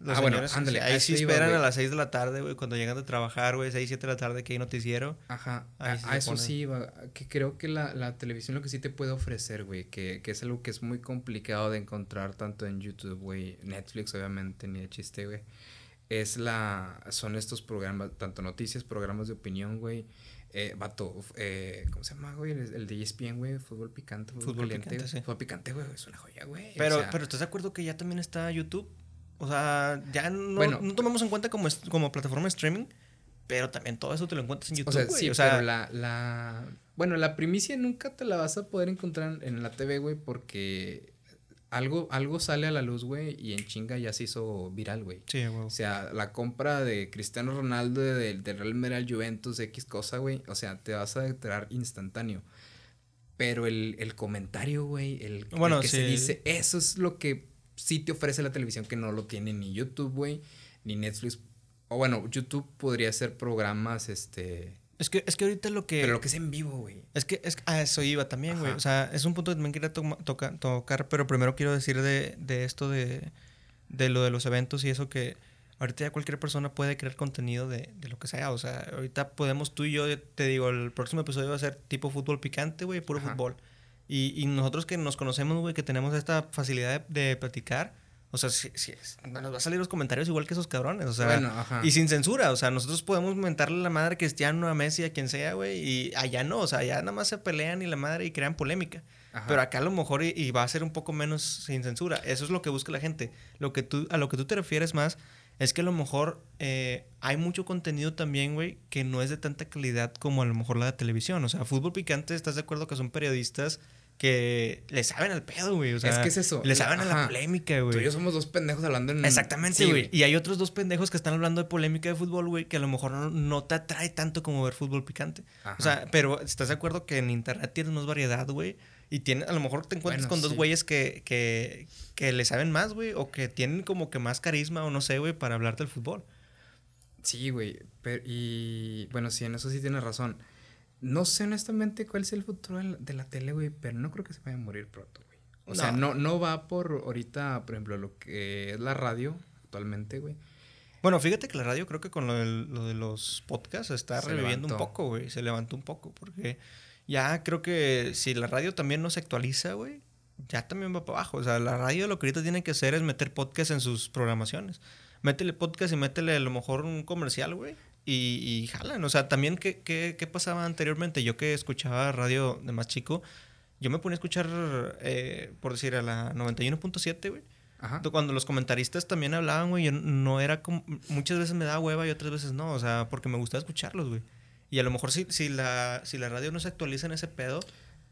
Los Ah, bueno, ándale, Ahí sí esperan a las 6 de la tarde, güey, cuando llegan de trabajar, güey, 6, 7 de la tarde que hay noticiero. Ajá, a, sí a eso sí iba, que creo que la, la televisión lo que sí te puede ofrecer, güey, que, que es algo que es muy complicado de encontrar tanto en YouTube, güey, Netflix obviamente, ni de chiste, güey, es la, son estos programas, tanto noticias, programas de opinión, güey, eh, vato, eh, ¿cómo se llama, güey? El, el de ESPN, güey, fútbol picante, fútbol, Fútbol caliente, picante, sí. Fútbol picante, güey, es una joya, güey. o Pero, sea, pero ¿estás de acuerdo que ya también está YouTube? O sea, ya no, Bueno. no tomamos en cuenta como, como plataforma de streaming, pero también todo eso te lo encuentras en O YouTube, sea, güey. sí, o sea, pero la, la... Bueno, la primicia nunca te la vas a poder encontrar en la TV, güey, porque algo, algo sale a la luz, güey, y en chinga ya se hizo viral, güey. Sí, güey. O sea, la compra de Cristiano Ronaldo de- del Real Madrid Juventus, X cosa, güey. O sea, te vas a enterar instantáneo. Pero el, el comentario, güey, el, que se dice, eso es lo que sí te ofrece la televisión que no lo tiene ni YouTube, güey, ni Netflix. O bueno, YouTube podría ser programas, este... Es que, es que ahorita lo que... Pero lo que es en vivo, güey. Es que, es a eso iba también, güey. O sea, es un punto que también quería toma- toca- tocar, pero primero quiero decir de, de esto de, de lo de los eventos y eso que ahorita ya cualquier persona puede crear contenido de, de lo que sea. O sea, ahorita podemos tú y yo, te digo, el próximo episodio va a ser tipo fútbol picante, güey, puro Ajá. fútbol. Y, y nosotros que nos conocemos, güey, que tenemos esta facilidad de, de platicar, o sea, si, si nos va a salir los comentarios igual que esos cabrones, o sea... bueno, ajá. Y sin censura, o sea, nosotros podemos mentarle la madre a Cristiano, a Messi, a quien sea, güey, y allá no, o sea, allá nada más se pelean y la madre y crean polémica. Ajá. Pero acá a lo mejor y, y va a ser un poco menos sin censura. Eso es lo que busca la gente. Lo que tú, a lo que tú te refieres más es que a lo mejor eh, hay mucho contenido también, güey, que no es de tanta calidad como a lo mejor la de televisión. O sea, fútbol picante, ¿estás de acuerdo que son periodistas que le saben al pedo, güey? O sea, Es que es eso, Le saben a la polémica, Tú y güey. yo somos dos pendejos hablando en... Exactamente, Sí, güey. y hay otros dos pendejos que están hablando de polémica de fútbol, güey, que a lo mejor no, no te atrae tanto como ver fútbol picante. Ajá. O sea, pero ¿estás de acuerdo que en internet tienes más variedad, güey? Y tiene, a lo mejor te encuentras Bueno, con dos güeyes que, que, que le saben más, güey, o que tienen como que más carisma o no sé, güey, para hablar del fútbol. Sí, güey. pero- Y bueno, sí, en eso sí tienes razón. No sé honestamente cuál es el futuro de la, de tele, güey, pero no creo que se vaya a morir pronto, güey. O sea, No. no, no va por ahorita, por ejemplo, lo que es la radio actualmente, güey. Bueno, fíjate que la radio creo que con lo, del- lo de los podcasts está Se reviviendo un poco, güey. Se levantó un poco, porque ya creo que si la radio también no se actualiza, güey, ya también va para abajo. O sea, la radio lo que ahorita tiene que hacer es meter podcast en sus programaciones. Métele podcast y métele a lo mejor un comercial, güey. Y, y jalan. O sea, también, ¿qué, qué, qué pasaba anteriormente? Yo que escuchaba radio de más chico, yo me ponía a escuchar, eh, por decir, a la 91.7, güey. Ajá. Cuando los comentaristas también hablaban, güey, yo no era como... Muchas veces me daba hueva y otras veces no, o sea, porque me gustaba escucharlos, güey. Y a lo mejor si, si, la, si la radio no se actualiza en ese pedo,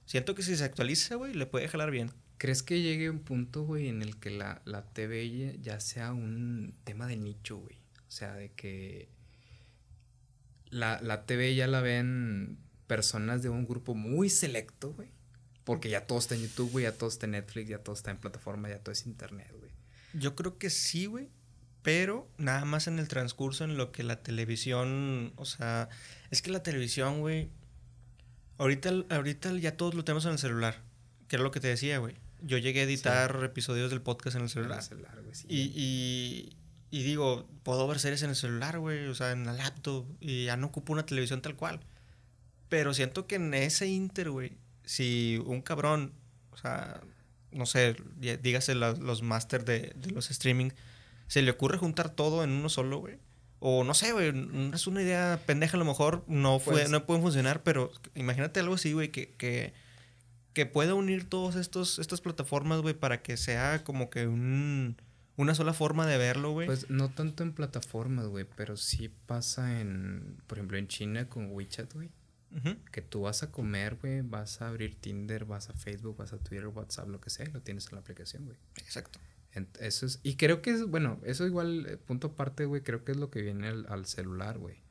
siento que si se actualiza, güey, le puede jalar bien. ¿Crees que llegue un punto, güey, en el que la, la TV ya- ya sea un tema de nicho, güey? O sea, de que la, la TV ya la ven personas de un grupo muy selecto, güey. Porque ya todo está en YouTube, güey, ya todo está en Netflix, ya todo está en plataforma, ya todo es internet, güey. Yo creo que sí, güey, pero nada más en el transcurso en lo que la televisión, o sea, es que la televisión, güey, ahorita, ahorita ya todos lo tenemos en el celular, que era lo que te decía, güey. yo llegué a editar episodios del podcast en el celular. En el celular, güey, sí. Y, y, y digo, puedo ver series en el celular, güey, o sea, en la laptop, y ya no ocupo una televisión tal cual. Pero siento que en ese inter, güey, si un cabrón, o sea, no sé, dígase la- los máster de, de los streaming, se le ocurre juntar todo en uno solo, güey. O no sé, güey, es una idea pendeja a lo mejor, no, fue, Pues- no pueden funcionar, pero imagínate algo así, güey, que, que, que pueda unir todas estas plataformas, güey, para que sea como que un, una sola forma de verlo, güey. Pues no tanto en plataformas, güey, pero sí pasa en, por ejemplo, en China con WeChat, güey. Que tú vas a comer, güey, vas a abrir Tinder, vas a Facebook, vas a Twitter, WhatsApp, lo que sea, y lo tienes en la aplicación, güey. Exacto. Eso es, y creo que es, bueno, eso igual, eh, punto aparte, güey, creo que es lo que viene al, al celular, güey.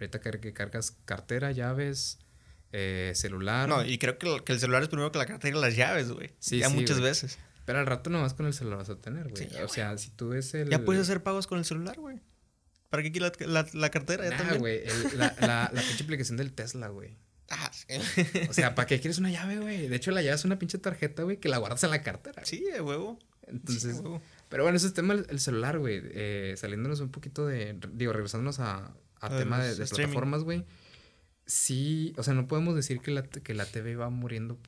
Ahorita que, cargas cartera, llaves, eh, celular. No, y creo que, el- que el celular es primero que la cartera y las llaves, güey. Sí, ya sí, muchas güey. veces. Pero al rato nomás con el celular vas a tener, güey. Sí, o sea, si tú ves el... Ya puedes hacer pagos con el celular, güey. ¿Para qué la, la, la cartera? Ya Nah, güey, la, la, la pinche aplicación del Tesla, güey. Ah, sí. O sea, ¿para qué quieres una llave, güey? De hecho, la llave es una pinche tarjeta, güey, que la guardas en la cartera. sí, de huevo. Entonces, Sí, huevo. pero bueno, ese es tema el, el celular, güey. Eh, saliéndonos un poquito de, digo, regresándonos a, a A tema de, de plataformas, güey. Sí, o sea, no podemos decir que la, que la TV va muriendo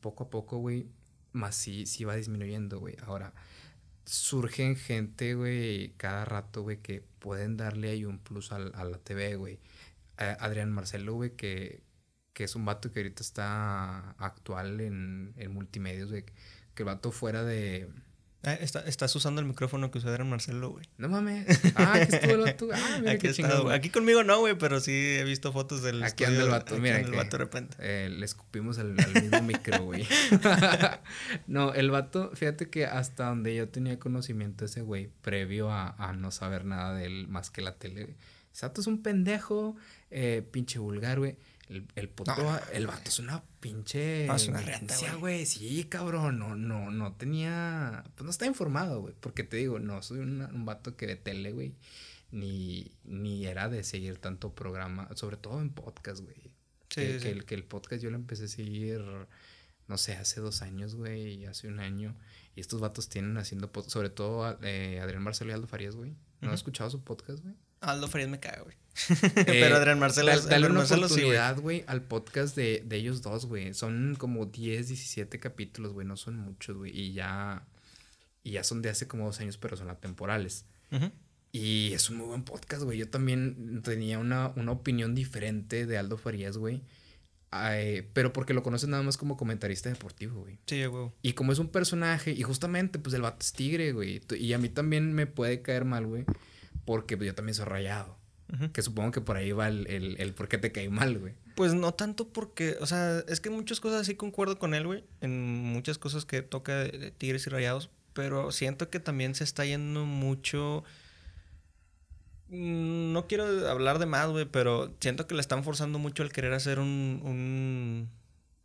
poco a poco, güey. Más sí, sí va disminuyendo, güey. Ahora, surgen gente, güey, cada rato, güey, que pueden darle ahí un plus al- a, la TV, güey. Adrián Marcelo, güey, que, que es un vato que ahorita está actual en, en multimedios, güey. Que el vato fuera de... Ah, está- estás usando el micrófono que usó Adrián Marcelo, güey. No mames. Ah, aquí estuvo el vato. Ah, mira Aquí, qué güey. Aquí conmigo no, güey, pero sí he visto fotos del Aquí anda el estudio, vato, aquí mira anda el vato de repente. Eh, le escupimos al, al mismo micro, güey. no, el vato, fíjate que hasta donde yo tenía conocimiento ese güey, previo a, a no saber nada de él más que la tele, vato es un pendejo, eh, pinche vulgar, güey. El, el puto, No. el vato es una pinche No, es una rata, güey. Sí, cabrón, no, no, no tenía, pues no está informado, güey. Porque te digo, no soy una- un vato que ve tele, güey. Ni, ni era de seguir tanto programa, sobre todo en podcast, güey. Sí, que, sí. que el, que el podcast yo lo empecé a seguir, no sé, hace dos años, güey, hace un año. Y estos vatos tienen haciendo sobre todo eh, Adrián Marcelo y Aldo Farías, güey. ¿No has escuchado su podcast, güey? Aldo Farías me caga, güey. Eh, pero Adrián Marcelo, dale Adrián una Marcelo güey. oportunidad, güey, al podcast de, de ellos dos, güey. Son como 10, 17 capítulos, güey. No son muchos, güey. Y ya, y ya son de hace como dos años, pero son atemporales. Ujú. Y es un muy buen podcast, güey. Yo también tenía una, una opinión diferente de Aldo Farías, güey. Ay, pero porque lo conoces nada más como comentarista deportivo, güey. Sí, huevo. Y como es un personaje, y justamente, pues el vato es tigre, güey. Y a mí también me puede caer mal, güey. Porque yo también soy rayado. Que supongo que por ahí va el, el, el por qué te cae mal, güey. Pues no tanto porque, o sea, es que en muchas cosas sí concuerdo con él, güey. En muchas cosas que toca de, de Tigres y Rayados. Pero siento que también se está yendo mucho. Mm, No quiero hablar de más, güey, pero siento que le están forzando mucho al querer hacer un. un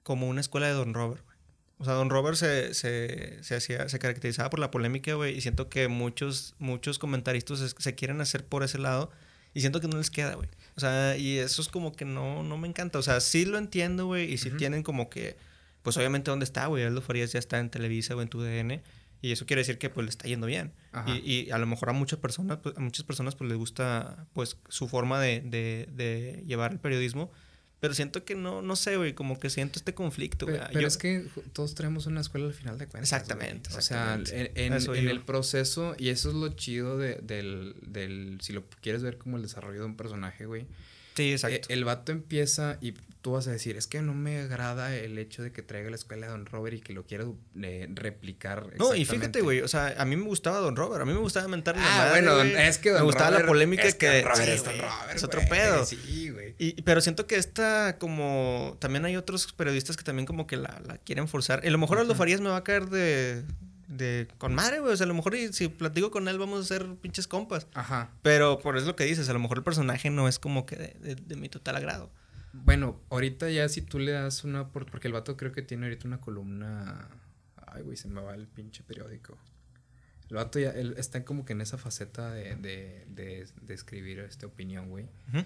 como una escuela de Don Robert, güey. O sea, Don Robert se, se, se hacía, se caracterizaba por la polémica, güey. Y siento que muchos, muchos comentaristas se quieren hacer por ese lado. Y siento que no les queda, güey. O sea, y eso es como que no, no me encanta. O sea, sí lo entiendo, güey. Y sí tienen como que. Pues obviamente, ¿dónde está, güey? Aldo Farías ya está en Televisa o en tu DN. Y eso quiere decir que pues le está yendo bien. Y, y a lo mejor a muchas personas, pues, a muchas personas pues les gusta pues su forma de, de, de llevar el periodismo. Pero siento que no, no sé, güey, como que siento este conflicto, güey. Pero, pero Yo- es que todos traemos una escuela al final de cuentas. Exactamente. O sea, en, en iba. el proceso, y eso es lo chido de- del, del. Si lo quieres ver como el desarrollo de un personaje, güey. Sí, Eh, exacto. el vato empieza y tú vas a decir, es que no me agrada el hecho de que traiga la escuela de Don Robert y que lo quiera eh, replicar. no, y exactamente". fíjate, güey, o sea, a mí me gustaba Don Robert, a mí me gustaba mentarle la Ah, madre, bueno, güey. es que Don Me gustaba la Robert- polémica es que... Don Robert sí, es Don güey, Robert, es otro pedo. Sí, güey. Y, pero siento que esta como... También hay otros periodistas que también como que la, la quieren forzar. Y a lo mejor Aldo. Farías me va a caer de... de con madre, güey. O sea, a lo mejor si platico con él vamos a ser pinches compas. Ajá. Pero por eso lo que dices, a lo mejor el personaje no es como que de, de- de mi total agrado. Bueno, ahorita ya si tú le das una... por- Porque el vato creo que tiene ahorita una columna... Ay, güey, se me va el pinche periódico. El vato ya él está como que en esa faceta de, de, escribir esta opinión, güey. Ujú.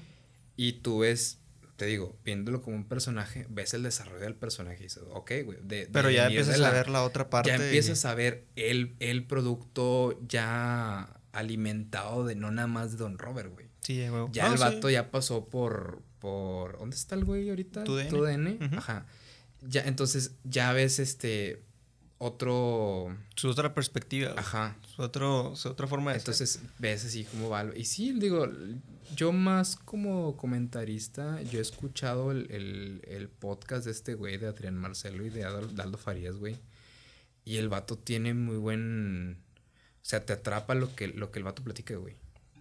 Y tú ves te digo, viéndolo como un personaje, ves el desarrollo del personaje y dices, ok, güey. de Pero ya empiezas a ver la otra parte. Ya y- empiezas a ver el, el producto ya alimentado de no nada más de Don Robert, güey. Sí, güey. Ya el sí. vato ya pasó por, por... ¿Dónde está el güey ahorita? Tu DN. Ajá. Ya, entonces, ya ves este... Otro... Su otra perspectiva. Ajá. Su, otro, su otra forma de ser. Entonces ves así como va. Y sí, digo, yo más como comentarista, yo he escuchado el, el- el podcast de este güey, de Adrián Marcelo y de Aldo Farías, güey. Y el vato tiene muy buen... O sea, te atrapa lo que, lo que el vato platica, güey.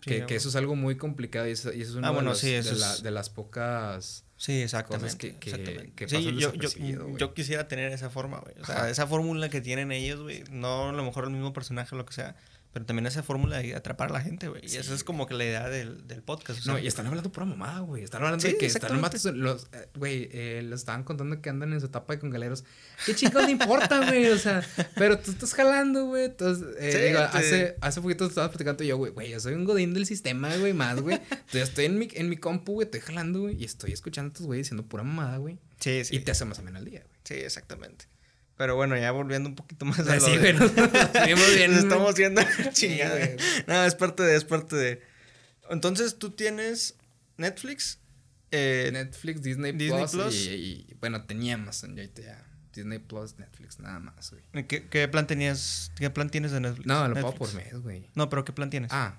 Sí, que, eso es algo muy complicado y eso, y eso es Ah, bueno, de, sí, de, la- es- de las pocas... Sí, exactamente. cosas que- que- exactamente. que Sí, pasan yo, yo, yo quisiera tener esa forma, güey. O sea, Ajá. esa fórmula que tienen ellos, güey. No a lo mejor el mismo personaje o lo que sea. Pero también esa fórmula de atrapar a la gente, güey. Y esa es como que la idea del, del podcast. o No, y están hablando pura mamada, güey. Están hablando Sí, de que están vatos, los, eh, güey, eh, les estaban contando que andan en su etapa de congaleros. ¿Qué chicos le importa, güey? O sea, pero tú estás jalando, güey. Entonces, eh, Sí, digo, te- hace, hace poquito estabas platicando yo, güey, güey, yo soy un godín del sistema, güey, más, güey. Entonces, estoy en mi, en mi compu, güey, estoy jalando, güey, y estoy escuchando a estos güeyes diciendo pura mamada, güey. Sí, sí. Y te hace más ameno al día, güey. Sí, exactamente. Pero bueno, ya volviendo un poquito más a lo Así, de- nos bien. Nos estamos viendo chingada. no, es parte de, es parte de. Entonces, tú tienes Netflix. eh, Netflix, Disney, Disney Plus, Plus. Y, y- bueno, tenía Amazon, ya ya. Disney Plus, Netflix, nada más, güey. ¿qué, qué plan tenías? ¿Qué plan tienes de Netflix? No, lo pago Netflix. por mes, güey. No, pero ¿qué plan tienes? Ah,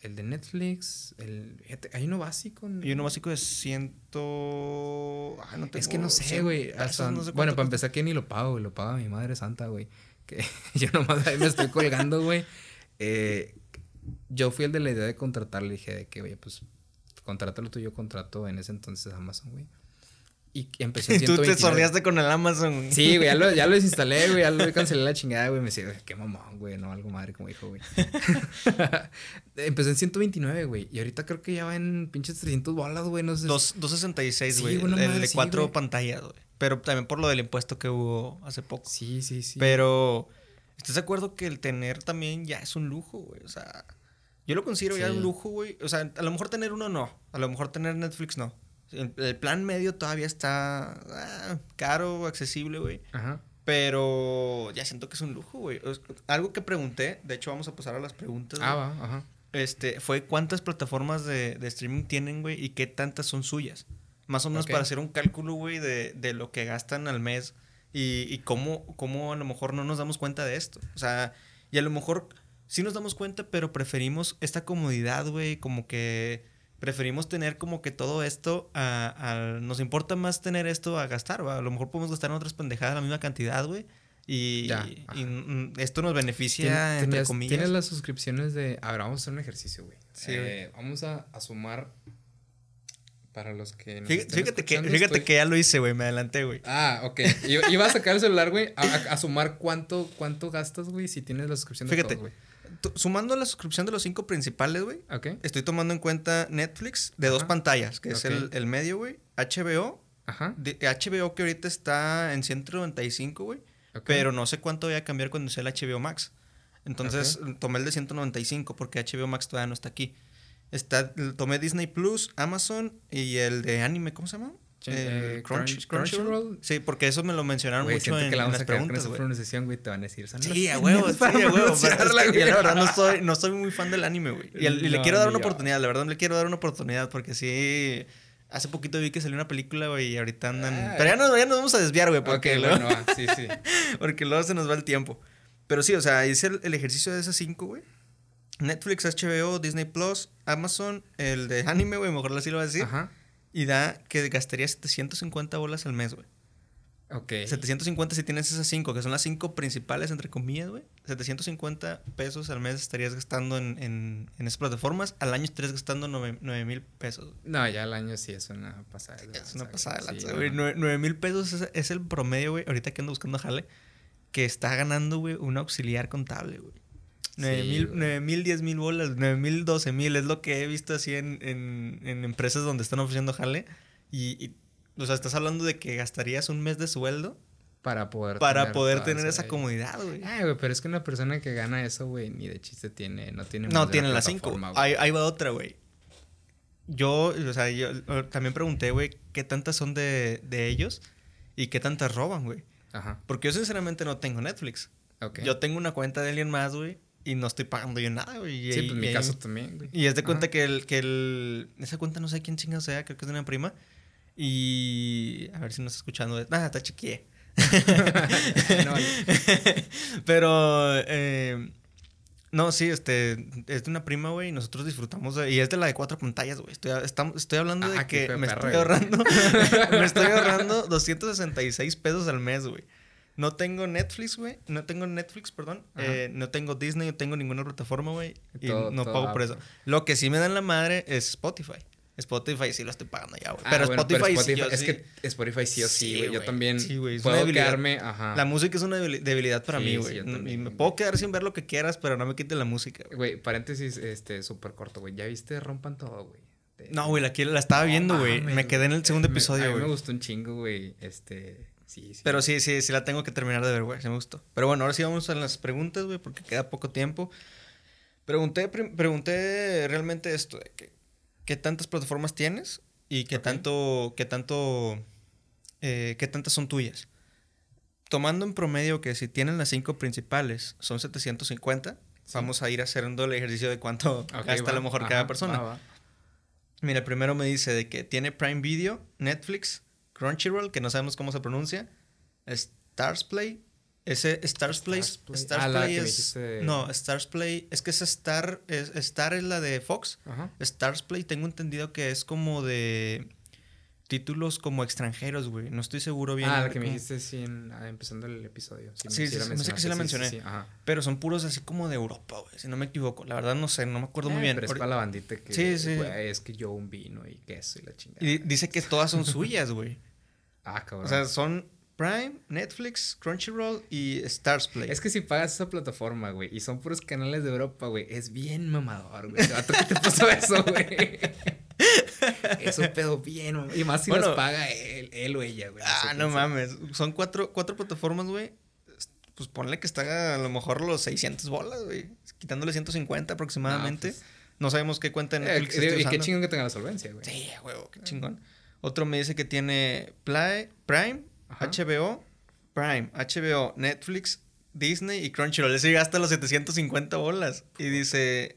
el de Netflix, el... hay uno básico. Y uno básico de ciento. Ah, no Es que no sé, 100 güey. no sé bueno, para empezar, que ni lo pago, güey. Lo paga mi madre santa, güey. Que yo nomás ahí me estoy colgando, güey. Eh, yo fui el de la idea de contratar. Le dije de que, oye, pues, contrátalo tú. Yo contrato en ese entonces Amazon, güey. Y empezó en Tú te 129. sordeaste con el Amazon. güey. Sí, güey, ya lo, ya lo desinstalé, güey, ya lo cancelé la chingada, güey. Me decía, qué mamón, güey, no, algo madre, como dijo, güey. Empezó en 129, güey, y ahorita creo que ya va en pinches 300 bolas, güey, no sé. Dos- 266, Sí, güey. el madre, de sí, cuatro güey. pantallas, güey. Pero también por lo del impuesto que hubo hace poco. Sí, sí, sí. Pero, ¿estás de acuerdo que el tener también ya es un lujo, güey? O sea, yo lo considero ya un lujo, güey. O sea, a lo mejor tener uno no. A lo mejor tener Netflix no. El, el plan medio todavía está ah, caro, accesible, güey. Ajá. Pero ya siento que es un lujo, güey. Algo que pregunté, de hecho vamos a pasar a las preguntas. Ah, va, ajá. Este, fue cuántas plataformas de, de streaming tienen, güey, y qué tantas son suyas. Más o menos para hacer un cálculo, güey, de, de lo que gastan al mes y, y cómo, cómo a lo mejor no nos damos cuenta de esto. O sea, y a lo mejor sí nos damos cuenta, pero preferimos esta comodidad, güey, como que preferimos tener como que todo esto a, a- nos importa más tener esto a gastar, ¿va? A lo mejor podemos gastar en otras pendejadas la misma cantidad, güey. Y, Ya, y, ajá. esto nos beneficia, Tien- entre comillas. Tienes las suscripciones de. A ver, vamos a hacer un ejercicio, güey. Sí, Eh, vamos a, a sumar. Para los que. nos Fíjate, fíjate que, fíjate estoy- que ya lo hice, güey, me adelanté, güey. Ah, ok. Iba, a sacar el celular, güey, a, a- a sumar cuánto, cuánto gastas, güey, si tienes la suscripción de Fíjate. todos, güey. Sumando la suscripción de los cinco principales, güey, Ok. estoy tomando en cuenta Netflix de dos pantallas, que es el, el medio, güey, HBO, Ajá. de- HBO que ahorita está en 195, güey, pero no sé cuánto voy a cambiar cuando sea el HBO Max. Entonces tomé el de 195 porque HBO Max todavía no está aquí. Está, tomé Disney Plus, Amazon y el de anime, ¿cómo se llama? Eh, eh, Crunch- Crunch- Crunchyroll. Sí, porque eso me lo mencionaron Güey, mucho en, que la en vamos las a quedar con preguntas, esa pronunciación, güey, te van a decir. "Son Sí, a huevo, sí, a huevo. pero es pronunciarla, que güey". yo la verdad no soy, no soy muy fan del anime, güey. Y, le quiero dar una yo. oportunidad, la verdad le quiero dar una oportunidad porque sí. Hace poquito vi que salió una película, güey, y ahorita andan. Ah. Pero ya nos, ya nos vamos a desviar, güey, porque, luego, bueno, va, sí, sí. porque luego se nos va el tiempo. Pero sí, o sea, hice el, el ejercicio de esas cinco, güey. Netflix, HBO, Disney Plus, Amazon, el de anime, güey, mejor así lo voy a decir. Ajá. Y da que gastaría 750 bolas al mes, güey. Ok. 750 si tienes esas cinco, que son las cinco principales, entre comillas, güey. 750 pesos al mes estarías gastando en, en, en esas plataformas. Al año estarías gastando 9 mil pesos. güey. No, ya el año sí es una pasada. de Es una pasada Sí, güey. no. 9 mil pesos es, es el promedio, güey. Ahorita que ando buscando jale. Que está ganando, güey, un auxiliar contable, güey. 9 Sí, mil. 9 mil, 10 mil bolas, 9 mil, 12 mil. Es lo que he visto así en, en, en empresas donde están ofreciendo jale. Y, y, o sea, estás hablando de que gastarías un mes de sueldo Para poder para poder todo tener esa ahí. comodidad, güey. Ay, güey, pero es que una persona que gana eso, güey, ni de chiste tiene, no tiene No, tiene las cinco. Ahí, ahí va otra, güey. yo, o sea, yo también pregunté, güey, qué tantas son de, de ellos y qué tantas roban, güey. Ajá. Porque yo sinceramente no tengo Netflix. Ok. Yo tengo una cuenta de alguien más, güey, y no estoy pagando yo nada, güey. sí, Y- pues en mi caso también, güey. Y es de cuenta Ajá. que el, que el. Esa cuenta no sé quién chinga sea, creo que es de una prima. Y. A ver si nos está escuchando. Ah, está. No, vale. Pero. eh, no, sí, este. Es de una prima, güey. Y nosotros disfrutamos de. Y es de la de cuatro pantallas, güey. Estoy, estamos- estoy hablando Ah, de qué que me perra, estoy ahorrando. me estoy ahorrando 266 pesos al mes, güey. No tengo Netflix, güey. No tengo Netflix, perdón. Eh, no tengo Disney, no tengo ninguna plataforma, güey. Y Todo- no todo pago por eso. Lo que sí me dan la madre es Spotify. Spotify sí lo estoy pagando ya, güey. Ah, pero, bueno, Spotify sí, yo es sí- que Spotify sí o sí, Sí, güey. yo también Sí, güey, puedo quedarme, ajá. La música es una debili- debilidad para mí, güey. y me puedo quedar sin ver lo que quieras, pero no me quite la música, güey. Güey, paréntesis, este, súper corto, güey. ¿Ya viste Rompan Todo, güey? De- No, güey, la, la estaba No viendo, güey. Me quedé en el segundo me- episodio, A mí güey. me gustó un chingo, güey. Este, sí, sí. Pero sí, sí, sí la tengo que terminar de ver, güey. Sí me gustó. Pero bueno, ahora sí vamos a las preguntas, güey, porque queda poco tiempo. Pregunté, prim- pregunté realmente esto, de que, ¿qué tantas plataformas tienes? Y qué Ok. tanto, qué tanto, eh, qué tantas son tuyas. Tomando en promedio que si tienen las cinco principales son 750, Sí. vamos a ir haciendo el ejercicio de cuánto Ok, gasta a lo va, mejor cada persona. va, va. Mira, primero me dice de que tiene Prime Video, Netflix, Crunchyroll, que no sabemos cómo se pronuncia, Stars Play. Ese Stars Play, Stars Play. Stars Ah, la Play es no, Stars Play es que es Star es, Star es la de Fox. Ajá. Stars Play tengo entendido que es como de títulos como extranjeros, güey. No estoy seguro bien. Ah, la que me dijiste sí, en- ah, empezando el episodio. Sí, sí, sí, me sé que sí la mencioné. Sí. Pero son puros así como de Europa, güey, si no me equivoco. La verdad no sé, no me acuerdo muy Eh, bien. Pero es para la bandita que. Sí, sí. güey, es que yo un vino y queso y la chingada. y dice que todas son suyas, güey. Ah, cabrón. O sea, son Prime, Netflix, Crunchyroll y Stars Play. es que si pagas esa plataforma, güey, y son puros canales de Europa, güey, es bien mamador, güey. ¿A ti qué te pasó eso, güey? Es un pedo bien, mam- Y más si Bueno. los paga él, él o ella, güey. ah, no mames. Son cuatro, cuatro plataformas, güey. Pues ponle que está a lo mejor los 600 bolas, güey. Quitándole 150 aproximadamente. No, pues, No sabemos qué cuenta de eh, Netflix esté y qué chingón que tenga la solvencia, güey. Sí, huevo, qué chingón. Otro me dice que tiene Play, Prime, Ajá. HBO, Prime, HBO, Netflix, Disney y Crunchyroll. Ese gasta los 750 bolas. Y dice...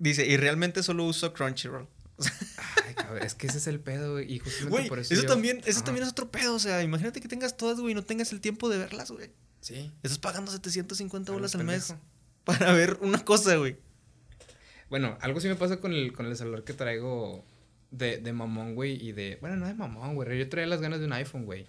Dice, y realmente solo uso Crunchyroll. Ay, cabrón, es que ese es el pedo, güey. Y justamente Güey, por eso. eso, yo- también, eso Ajá. también es otro pedo. O sea, imagínate que tengas todas, güey, y no tengas el tiempo de verlas, güey. Sí. Estás pagando 750 a lo bolas al mes para ver una cosa, güey. Bueno, algo sí me pasa con el, con el celular que traigo de, de mamón, güey, y de... Bueno, no de mamón, güey. Yo traía las ganas de un iPhone, güey.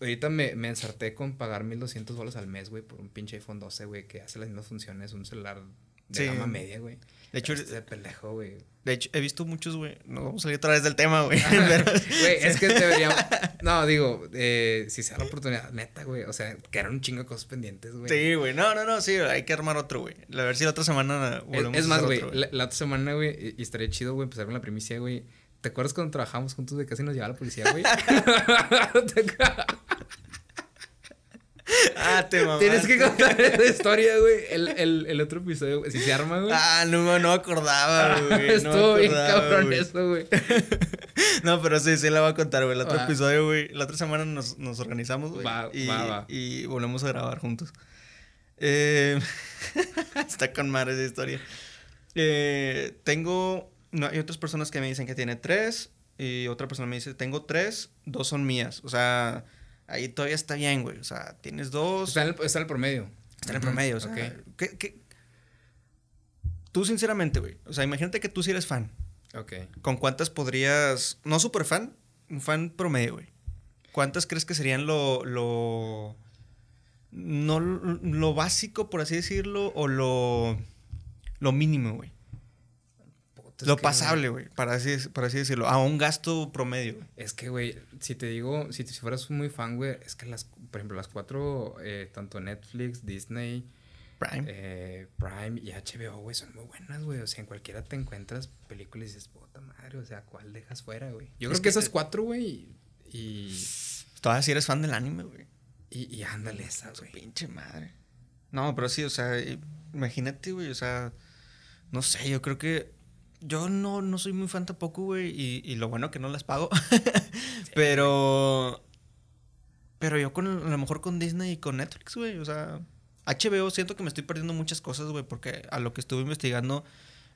Ahorita me, me ensarté con pagar 1200 bolas al mes, güey, por un pinche iPhone 12, güey, que hace las mismas funciones, un celular de Sí. gama media, güey. De hecho, Este de pendejo, güey. de hecho, he visto muchos, güey. No vamos a salir otra vez del tema, güey. Güey, es que deberíamos... No, digo, eh, si se da la oportunidad, neta, güey. O sea, quedaron un chingo de cosas pendientes, güey. Sí, güey. No, no, no, sí, hay que armar otro, güey. A ver si la otra semana Es, volvemos es a más, güey, la, la otra semana, güey, y, y estaría chido, güey, empezar con la primicia, güey. ¿Te acuerdas cuando trabajamos juntos de casi nos llevaba la policía, güey? Ah, te mamaste. Tienes que contar esa historia, güey. El, el, el otro episodio, güey. Si se arma, güey. Ah, no, no acordaba, güey. no me Estuvo bien acordaba, cabrón güey. eso, güey. No, pero sí, sí la voy a contar, güey. El otro Va. episodio, güey. La otra semana nos, nos organizamos, güey. Va, y, va, va. y volvemos a grabar juntos. Eh, está con madre esa historia. Eh, tengo. No, hay otras personas que me dicen que tiene tres. Y otra persona me dice, tengo tres, dos son mías. O sea, ahí todavía está bien, güey. O sea, tienes dos. Está en el, está en el promedio. Está en el promedio, o sea. Ok. ¿qué- qué? Tú, sinceramente, güey. O sea, imagínate que tú sí eres fan. Ok. ¿Con cuántas podrías. No super fan, un fan promedio, güey. ¿Cuántas crees que serían lo. lo. No lo, lo básico, por así decirlo, o lo. lo mínimo, güey? Lo pasable, güey, para así, para así decirlo. A un gasto promedio. Es que, güey, si te digo, si, si fueras muy fan, güey, es que las, por ejemplo, las cuatro, eh, tanto Netflix, Disney, Prime. eh, Prime y HBO, güey, son muy buenas, güey. O sea, en cualquiera te encuentras películas y dices, puta madre, o sea, ¿cuál dejas fuera, güey? Yo Es creo que, que- esas cuatro, güey, y, Todavía si eres fan del anime, güey. y, y ándale esa, güey. pinche madre. No, pero sí, o sea, imagínate, güey, o sea, no sé, yo creo que yo no, no soy muy fan tampoco, güey. Y, y lo bueno que no las pago. pero. Pero yo con a lo mejor con Disney y con Netflix, güey. O sea, HBO siento que me estoy perdiendo muchas cosas, güey. Porque a lo que estuve investigando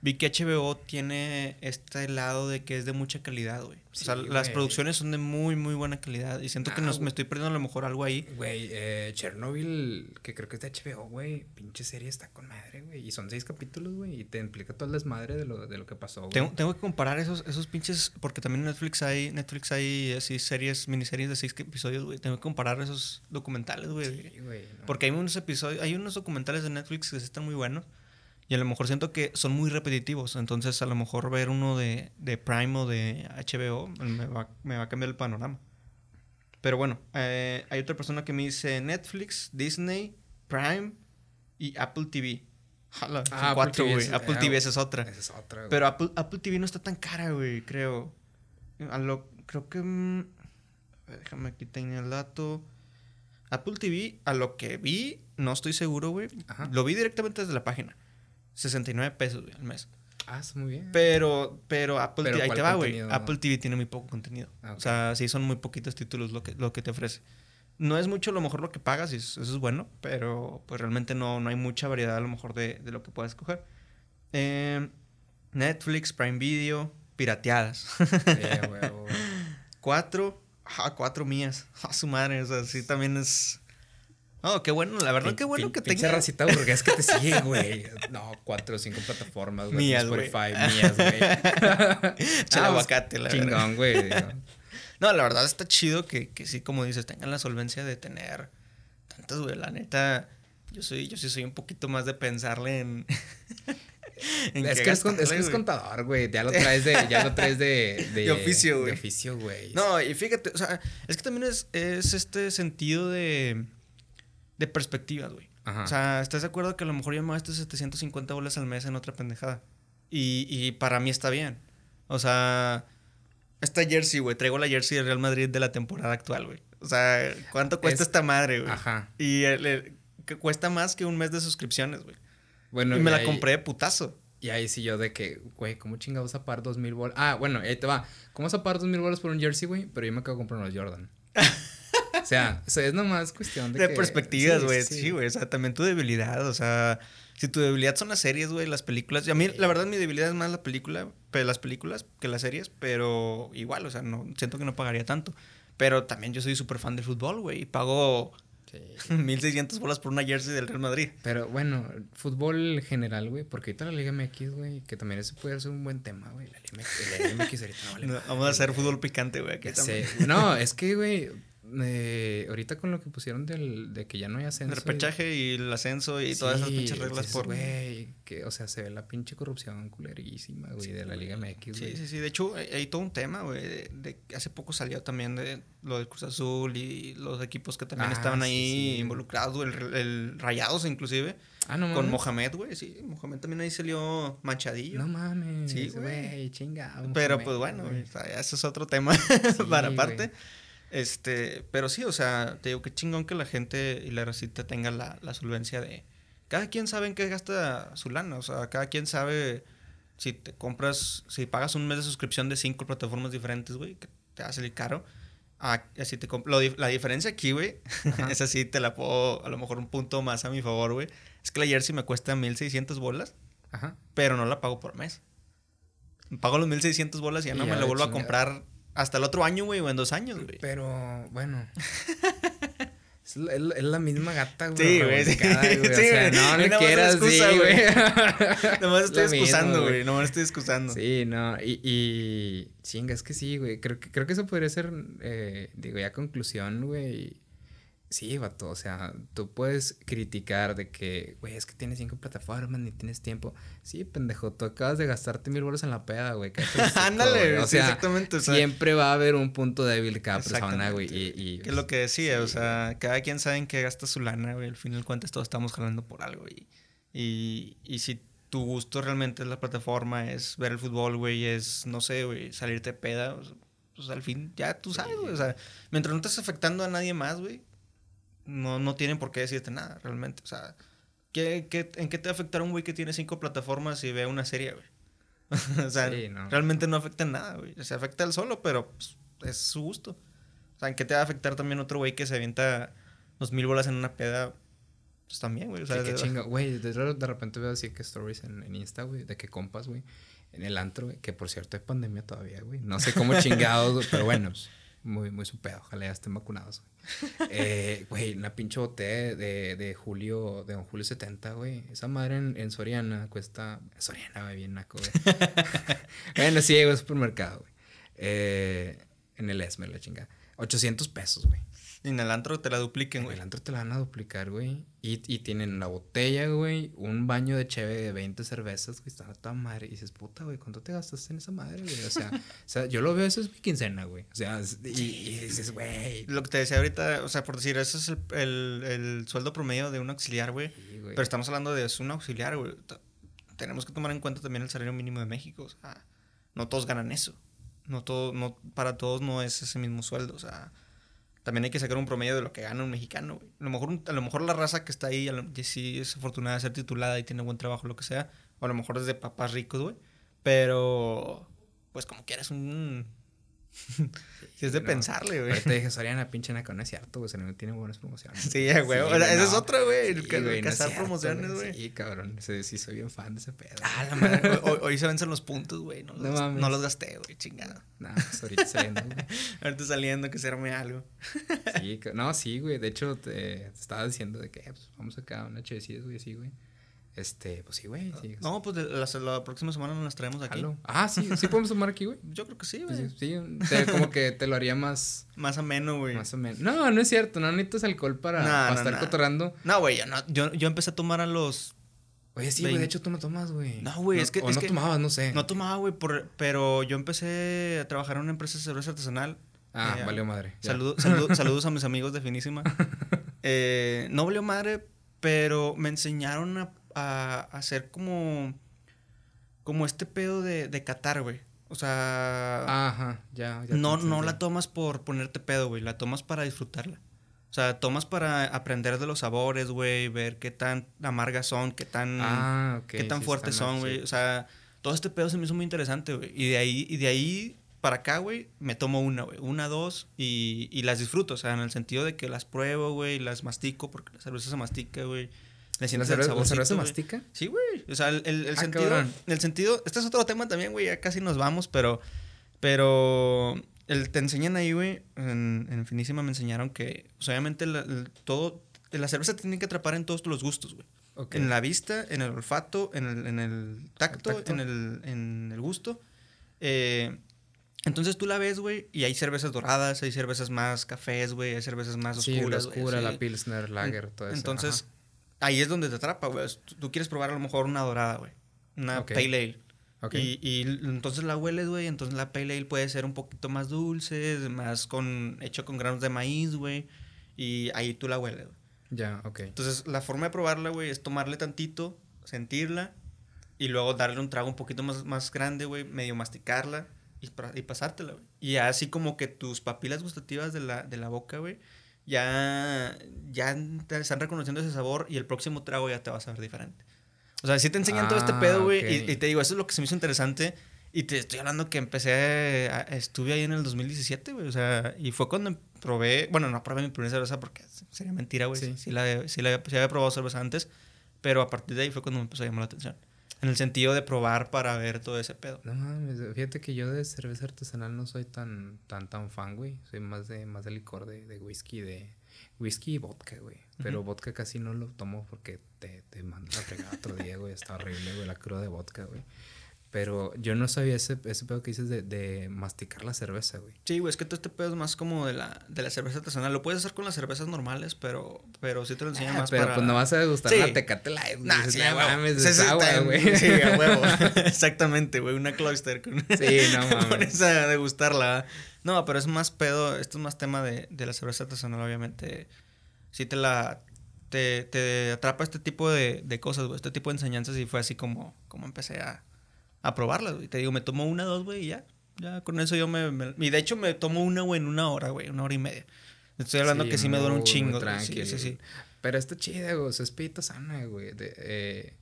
vi que HBO tiene este lado de que es de mucha calidad, güey. o sea, las producciones son de muy, muy buena calidad. Y siento que Ah, nos, me estoy perdiendo a lo mejor algo ahí. Güey, eh, Chernobyl, que creo que es de HBO, güey. Pinche serie está con madre, güey. Y son seis capítulos, güey. Y te implica todo el desmadre de lo, de lo que pasó, güey. Tengo, tengo que comparar esos, esos pinches, porque también en Netflix hay, Netflix hay así series, miniseries de seis episodios, güey. Tengo que comparar esos documentales, güey. Sí, güey. no. Porque hay unos episodios, hay unos documentales de Netflix que están muy buenos. Y a lo mejor siento que son muy repetitivos. Entonces, a lo mejor ver uno de, de Prime o de HBO me va, me va a cambiar el panorama. Pero bueno, eh, hay otra persona que me dice Netflix, Disney, Prime y Apple TV. Jala, Ah, Apple cuatro, TV Apple TV esa es otra. Esa es otra, güey. Pero Apple, Apple TV no está tan cara, güey, creo. A lo, creo que... mm, déjame aquí tenía el dato. Apple TV, a lo que vi, no estoy seguro, güey. Lo vi directamente desde la página. 69 pesos, güey, al mes. Ah, está muy bien. Pero, pero Apple Pero TV, ahí ¿cuál te va, güey. Apple TV tiene muy poco contenido. Ah, ok. O sea, sí son muy poquitos títulos lo que, lo que te ofrece. No es mucho a lo mejor lo que pagas, y eso eso es bueno, pero pues realmente no, no hay mucha variedad a lo mejor de, de lo que puedes escoger. Eh, Netflix, Prime Video, pirateadas. Güey. cuatro, ah, cuatro mías. A su madre, o sea, sí también es... Oh, qué bueno, la verdad, qué bueno que tenga... racita, porque es que te sigue, güey. No, cuatro o cinco plataformas, güey. Mías, güey. Spotify, mías, güey. Chale Ah, aguacate, la verdad. Chingón, güey. No, la verdad está chido que, que sí, como dices, tengan la solvencia de tener tantas, güey. La neta, yo soy, yo sí soy un poquito más de pensarle en. en Es que, es que contador, güey. Ya lo traes de, ya lo traes de, de, De oficio, güey. De oficio, güey. No, y fíjate, o sea, es que también es, es este sentido de. De perspectivas, güey. Ajá. O sea, ¿estás de acuerdo que a lo mejor yo me gasto 750 bolas al mes en otra pendejada? Y, y para mí está bien. O sea, esta jersey, güey. Traigo la jersey del Real Madrid de la temporada actual, güey. O sea, ¿cuánto cuesta Es- esta madre, güey? Ajá. Y que cuesta más que un mes de suscripciones, güey. Bueno, y me la ahí- compré de putazo. Y ahí sí yo de que, güey, ¿cómo chingados a pagar dos mil bolas? Ah, bueno, ahí te va. ¿Cómo vas a pagar dos mil bolas por un jersey, güey? Pero yo me acabo de comprar unos Jordan. o, sea, o sea, es nomás cuestión de De que- perspectivas, sí, güey. sí, Sí, güey. O sea, también tu debilidad. O sea, si tu debilidad son las series, güey, las películas. Y a mí, la verdad, mi debilidad es más la película, pe- las películas que las series. Pero igual, o sea, no siento que no pagaría tanto. Pero también yo soy súper fan del fútbol, güey. Y pago Sí. 1600 bolas por una jersey del Real Madrid. Pero bueno, fútbol general, güey, porque ahorita la Liga MX, güey, que también ese puede ser un buen tema, güey. La Liga MX, ahorita no vale No, vamos a hacer fútbol picante, güey, aquí también. No, es que, güey, eh, ahorita con lo que pusieron del, de que ya no hay ascenso. El repechaje y el ascenso y todas esas Sí, pinches reglas por... Güey, que, o sea, se ve la pinche corrupción culerísima, güey, de la Liga MX, Sí, güey. sí, sí. De hecho, hay, hay todo un tema, güey. De, de- hace poco salió también de lo del Cruz Azul y los equipos que también Ah, estaban sí, ahí sí. involucrados, el, el Rayados inclusive, Ah, no mames. con Mohamed, güey. Sí, Mohamed también ahí salió manchadillo. No mames. Sí, Sí, güey. chingado. pero Mohamed, pues bueno, o sea, ese es otro tema para aparte. Este, pero sí, o sea, te digo que chingón que la gente y la racita tenga la, la solvencia de. Cada quien sabe en qué gasta su lana. O sea, cada quien sabe si te compras, si pagas un mes de suscripción de cinco plataformas diferentes, güey, que te va a salir caro. Ah, así te lo la diferencia aquí, güey, es así, te la puedo, a lo mejor un punto más a mi favor, güey. Es que la jersey me cuesta 1600 bolas, Ajá. pero no la pago por mes. Pago los 1600 bolas y ya Y no ya me la vuelvo a comprar hasta el otro año, güey, o en dos años, güey. Pero, bueno. Es la, es misma gata, güey. Sí, güey, sí. O sea, no nada más quieras, sí, güey. Nomás estoy Lo excusando, güey. Nomás estoy excusando. Sí, no, y, y chinga, es que sí, güey, creo que, creo que eso podría ser, eh, digo, ya conclusión, güey, sí, vato, o sea, tú puedes criticar de que, güey, es que tienes cinco plataformas, ni tienes tiempo, sí, pendejo, tú acabas de gastarte mil bolas en la peda, güey, Ándale, o sí, sea, exactamente. O sea, siempre va a haber un punto débil cada persona, güey, y, y que es lo que decía, sí, o sea, cada quien sabe en qué gasta su lana, güey. Al final cuentas todos estamos jalando por algo. Y, y, y si tu gusto realmente es la plataforma, es ver el fútbol, güey, es, no sé, güey, salirte de peda, o sea, pues al fin ya tú sabes, güey. O sea, mientras no estés afectando a nadie más, güey, no, no tienen por qué decirte nada, realmente. O sea, ¿qué, qué, en qué te va a afectar un güey que tiene cinco plataformas y ve una serie, güey? o sea, Sí, no. realmente no afecta en nada, güey. Se afecta él solo, pero pues, es su gusto. O sea, ¿en qué te va a afectar también otro güey que se avienta dos mil bolas en una peda? Pues también, güey. O sea, Sí, qué de- chinga. Güey, de, de repente veo así que stories en, en Insta, güey, de que compas, güey, en el antro, güey, que por cierto hay pandemia todavía, güey. No sé cómo chingados, pero bueno, pues, muy, muy su pedo. Ojalá ya estén vacunados, güey. Eh, güey, una pinche botella de, de Julio, de Don Julio 70, güey. Esa madre en, en Soriana cuesta. Soriana, güey, bien naco, güey. bueno, sí, güey, supermercado, güey. Eh, en el Esmer, la chingada. 800 pesos, güey. En el antro te la dupliquen, En güey. el antro te la van a duplicar, güey. Y, y tienen la botella, güey. Un baño de cheve de 20 cervezas, güey. Está a toda madre. Y dices, puta, güey, ¿cuánto te gastaste en esa madre, güey? O sea, o sea, yo lo veo, eso es mi quincena, güey. O sea, y, y dices, güey. Lo que te decía ahorita, o sea, por decir, ese es el, el- el sueldo promedio de un auxiliar, güey. Sí, güey. Pero estamos hablando de es un auxiliar, güey. Tenemos que tomar en cuenta también el salario mínimo de México. O sea, no todos ganan eso. No todo, no, para todos no es ese mismo sueldo. O sea, también hay que sacar un promedio de lo que gana un mexicano, güey. A lo mejor, a lo mejor la raza que está ahí, que sí es afortunada de ser titulada y tiene buen trabajo, lo que sea. O a lo mejor es de papás ricos, güey. Pero, pues como quieras, un... sí es de no. pensarle, güey. Ahorita dije, Soriana, pinche no es cierto, güey. Soriana tiene buenas promociones. Sí, güey. Sí, o sea, ese es otro, güey. El, Sí, güey, no cierto, promociones, güey. Sí, cabrón. Sí, sí, soy bien fan de ese pedo. Ah, la madre. Hoy, hoy- se vencen los puntos, güey. No, los, No mames. no los gasté, güey, chingada. No, pues ahorita saliendo, güey. Ahorita saliendo que se arme algo. Sí, no, sí, güey. De hecho, te, te estaba diciendo de que pues, vamos acá a una chevecillas, güey, así, güey. Este, pues sí, güey. Sí, No, pues de- la, la próxima semana nos las traemos aquí. Ah, sí, sí podemos tomar aquí, güey. Yo creo que sí, Pues güey. sí, sí, te- como que te lo haría más, Más ameno, güey. más o menos. No, no es cierto, no necesitas alcohol para, para no, estar no. cotorrando. No, güey, yo, no, yo, yo empecé a tomar a los... Oye, sí, güey, de hecho tú no tomas, güey. No, güey, es que- O es no que- tomabas, no sé. No tomaba, güey, pero yo empecé a trabajar en una empresa de cerveza artesanal. Ah, Eh, valió madre. saludo- saludos a mis amigos de Finísima. Eh, no valió madre, pero me enseñaron a, a hacer como. Como este pedo de, de catar, güey. O sea. Ajá, ya. ya no, no la tomas por ponerte pedo, güey. La tomas para disfrutarla. O sea, tomas para aprender de los sabores, güey. Ver qué tan amargas son, qué tan Ah, ok. qué tan sí, fuertes son, güey. sí. O sea, todo este pedo se me hizo muy interesante, güey. Y de ahí, y de ahí para acá, güey, me tomo una, güey. Una, dos, y, y las disfruto. O sea, en el sentido de que las pruebo, güey, las mastico, porque la cerveza se mastica, güey. Le ¿La sientes el saborcito, mastica? Sí, güey. O sea, el, el- el Ah, sentido. cabrón. El sentido. Este es otro tema también, güey. Ya casi nos vamos, pero. Pero. El, te enseñan ahí, güey. En, en Finísima me enseñaron que. pues, obviamente, la- el- todo. La cerveza te tiene que atrapar en todos los gustos, güey. En la vista, en el olfato, en el, en el tacto. En, el, en el gusto. Eh, entonces tú la ves, güey, y hay cervezas doradas, hay cervezas más cafés, güey, hay cervezas más Sí, la oscuras. oscura, la Pilsner, Lager, todo eso. Entonces. Ahí es donde te atrapa, güey. Tú, quieres probar a lo mejor una dorada, güey. Una Ok. pale ale. Ok. Y, y entonces la hueles, güey. Entonces la pale ale puede ser un poquito más dulce, más con hecho con granos de maíz, güey. Y ahí tú la hueles, güey. Ya, ok. Entonces, la forma de probarla, güey, es tomarle tantito, sentirla y luego darle un trago un poquito más, más grande, güey, medio masticarla y, y pasártela, güey. Y así como que tus papilas gustativas de la, de la boca, güey, ya, ya te están reconociendo ese sabor y el próximo trago ya te va a saber diferente. O sea, sí te enseñan todo este Ah, pedo, güey, ok. y, y te digo, eso es lo que se me hizo interesante. Y te estoy hablando que empecé, a- estuve ahí en el 2017, güey, o sea, y fue cuando probé, bueno, no probé mi primera cerveza porque sería mentira, güey, Sí. sí, sí la, sí la- sí había probado cerveza antes, pero a partir de ahí fue cuando me empezó a llamar la atención. En el sentido de probar para ver todo ese pedo. No mames, fíjate que yo de cerveza artesanal no soy tan, tan, tan fan, güey. Soy más de, más de licor, de, de whisky, de whisky y vodka, güey. Pero vodka casi no lo tomo porque te, te manda la fregada otro día, güey. Está horrible, güey, la cruda de vodka, güey. Pero yo no sabía ese, ese pedo que dices de, de masticar la cerveza, güey. Sí, güey, es que todo este pedo es más como de la, de la cerveza artesanal. Lo puedes hacer con las cervezas normales, pero, pero sí te lo enseñan Ah, más pero para... pues no vas a degustar Sí. una Tecate Light. Nah, Dices, sí, "No mames, es agua, güey. Sí, a huevo. Exactamente, güey. Una cloister. Con... Sí, no mames. Pones a degustarla. No, pero es más pedo. Esto es más tema de, de la cerveza artesanal, obviamente. Sí te la... Te, te atrapa este tipo de, de cosas, güey. Este tipo de enseñanzas y fue así como, como empecé a, a probarlas, güey. Te digo, me tomo una, dos, güey, y ya. Ya con eso yo me, me- Y de hecho me tomo una, güey, en una hora, güey. Una hora y media. Estoy hablando que sí me dura un chingo. güey. Sí, sí, sí. Pero está chida, güey. O sea, es pita sana, güey. De, eh,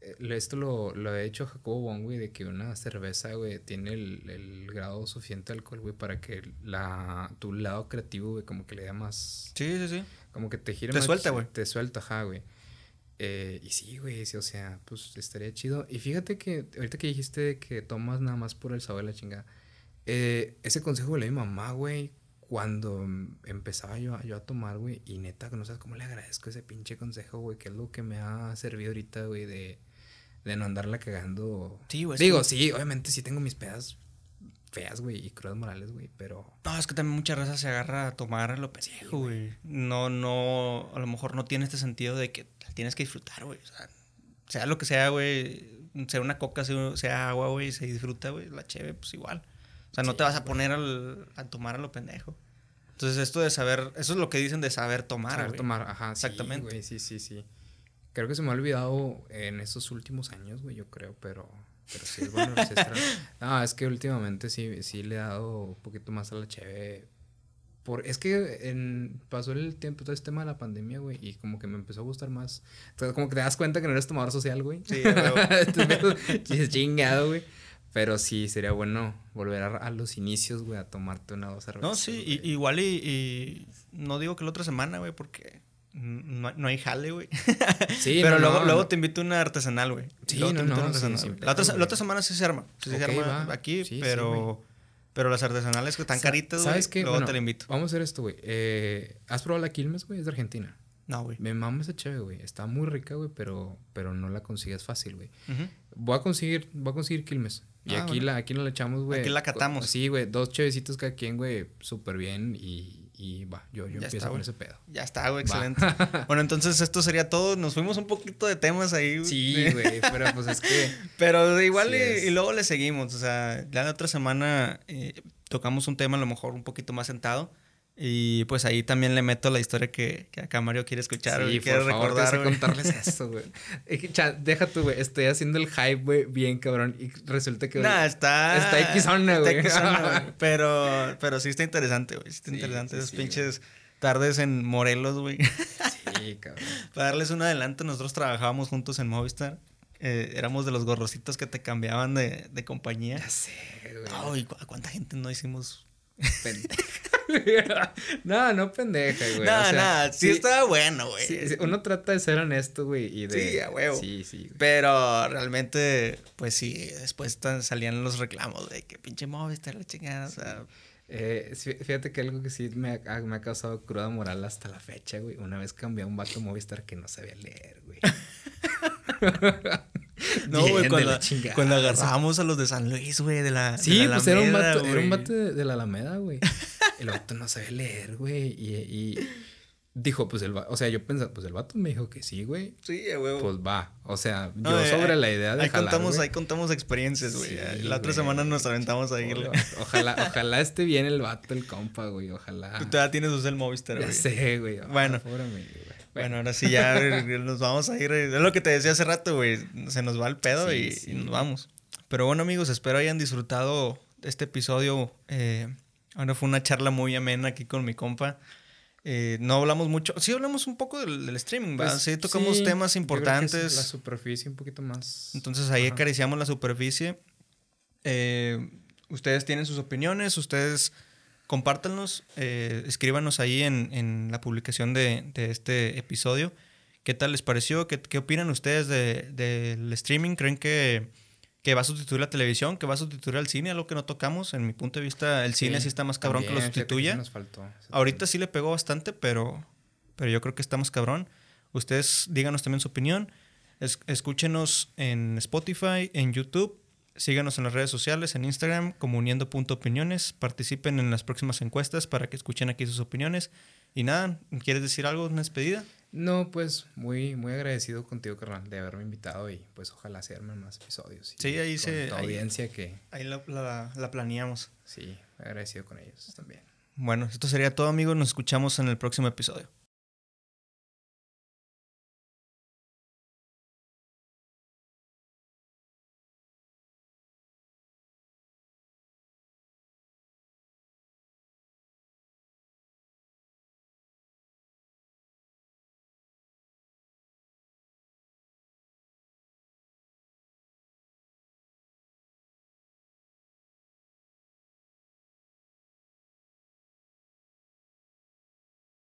eh, esto lo, lo ha hecho Jacobo Wong, güey, de que una cerveza, güey, tiene el, el grado suficiente de alcohol, güey, para que la, tu lado creativo, güey, como que le da más... Sí, sí, sí. Como que te gira Te más- suelta, güey. Te suelta, ajá, güey. Eh, y sí, güey, sí, o sea, pues estaría chido. Y fíjate que ahorita que dijiste que tomas nada más por el sabor de la chingada, eh, ese consejo le di a mi mamá, güey, cuando empezaba yo, a- yo a tomar, güey, y neta, no sabes cómo le agradezco ese pinche consejo, güey, que es lo que me ha servido ahorita, güey, de, de no andarla cagando. Sí, güey. Digo, que- sí, obviamente sí tengo mis pedas feas, güey, y crudas morales, güey, pero... No, es que también mucha raza se agarra a tomar a lo pendejo, güey. No, no, a lo mejor no tiene este sentido de que tienes que disfrutar, güey. O sea, sea lo que sea, güey, sea una coca, sea, sea agua, güey, se disfruta, güey. La cheve, pues igual. O sea, no Sí, te vas a poner al- a tomar a lo pendejo. Entonces, esto de saber, eso es lo que dicen de saber tomar, Saber tomar, ajá, sí, Exactamente. sí, sí, sí. Creo que se me ha olvidado en estos últimos años, güey, yo creo, pero, pero sí es bueno. No, es que últimamente sí, sí le he dado un poquito más a la cheve. Por, es que en, pasó el tiempo, todo este tema de la pandemia, güey, y como que me empezó a gustar más. Entonces, como que te das cuenta que no eres tomador social, güey. Sí, huevo. Entonces, chingado, güey. Pero sí, sería bueno volver a, a los inicios, güey, a tomarte una dos cervezas. No, sí, y- igual y, y no digo que la otra semana, güey, porque no, no hay jale, güey. Sí, Pero no, luego, no, luego te invito a una artesanal, güey. Sí, Luego te no, a no, una sí, artesanal, la, otra, la otra semana sí se arma. Sí se Ok, arma va. aquí, Sí, sí, pero, güey. Pero las artesanales que están Sa- caritas, güey, ¿Sabes qué? luego Bueno, te la invito. Vamos a hacer esto, güey. Eh, ¿Has probado la Quilmes, güey? Es de Argentina. No, güey. Me mama esa chévere, güey. Está muy rica, güey, pero, pero no la consigues fácil, güey. Ujú. Voy a conseguir, voy a conseguir Quilmes. Y Ah, aquí, bueno. la, aquí nos la echamos, güey. Aquí la catamos. Sí, güey. Dos chevecitos cada quien, güey. Súper bien. Y, y va, yo, yo Ya empiezo está, con ese pedo. Ya está, güey, Va. excelente. bueno, entonces esto sería todo. Nos fuimos un poquito de temas ahí. güey. Sí, güey. pero pues es que. Pero igual Sí y, luego le seguimos. O sea, ya la otra semana eh, tocamos un tema a lo mejor un poquito más sentado. Y pues ahí también le meto la historia que, que acá Mario quiere escuchar, Sí, quiere favor, recordar, güey. contarles eso, güey. Deja tú, güey. Estoy haciendo el hype, güey, bien cabrón. Y resulta que. Nah, está. Está está güey. Pero, pero sí está interesante, güey. Sí está Sí, interesante. sí, Esas sí, pinches tardes en Morelos, güey. Sí, cabrón. Para darles un adelanto, nosotros trabajábamos juntos en Movistar. Eh, éramos de los gorrocitos que te cambiaban de, de compañía. Ya sé, güey. Ay, ¿cu- ¿cuánta gente no hicimos? Pendeja. no, no pendeja, güey. Nada, o sea, nada. Sí, estaba bueno, güey. sí, uno trata de ser honesto, güey, y de... Sí, a huevo. Sí, sí, güey. Pero realmente, pues sí, después salían los reclamos de que pinche Movistar, la chingada. O sea, Eh, fí- fíjate que algo que sí me ha, me ha causado cruda moral hasta la fecha, güey. Una vez cambié a un vato Movistar que no sabía leer, güey. no, güey, cuando, cuando a los de San Luis, güey, de la. de Sí, la pues era un vato, era un güey. vato de, de la Alameda, güey. El vato no sabía leer, güey. Y, y dijo, pues el vato, o sea, yo pensaba, pues el vato me dijo que sí, güey. Sí, a huevo. Pues va. O sea, yo eh, sobre ahí- la idea de ahí jalar, contamos, güey. ahí contamos experiencias, güey. Sí, la otra güey. semana nos aventamos ahí. O- Ojalá, ojalá esté bien el vato, el compa, güey. Ojalá. Tú todavía tienes usted el Movistar, Ya güey. sé, güey. Ah, Bueno. pobre amigo, güey. Bueno, ahora sí ya eh, nos vamos a ir. Es lo que te decía hace rato, güey. Se nos va el pedo Sí, y, sí. y nos vamos. Pero bueno, amigos, espero hayan disfrutado este episodio. Eh, ahora fue una charla muy amena aquí con mi compa. Eh, no hablamos mucho. Sí, hablamos un poco del, del streaming, ¿verdad? Pues, sí, tocamos sí, temas importantes. La superficie un poquito más. Entonces ahí Ajá. acariciamos la superficie. Eh, ustedes tienen sus opiniones, ustedes compártanlos, eh, escríbanos ahí en, en la publicación de, de este episodio. ¿Qué tal les pareció? ¿Qué, qué opinan ustedes de- del streaming? ¿Creen que, que va a sustituir la televisión? ¿Que va a sustituir al cine? Algo que no tocamos. En mi punto de vista, el cine sí está más cabrón que lo sustituya. sí nos faltó. Ahorita sí le pegó bastante, pero, pero yo creo que estamos cabrón. Ustedes díganos también su opinión. Es- escúchenos en Spotify, en YouTube. Síganos en las redes sociales, en Instagram, como uniendo.opiniones. Participen en las próximas encuestas para que escuchen aquí sus opiniones. Y nada, ¿quieres decir algo, una despedida? No, pues muy, muy agradecido contigo, carnal, de haberme invitado y pues ojalá se armen más episodios. Sí, ahí se- Tu ahí- audiencia que Ahí la, la- la planeamos. sí, agradecido con ellos también. Bueno, esto sería todo, amigos. Nos escuchamos en el próximo episodio.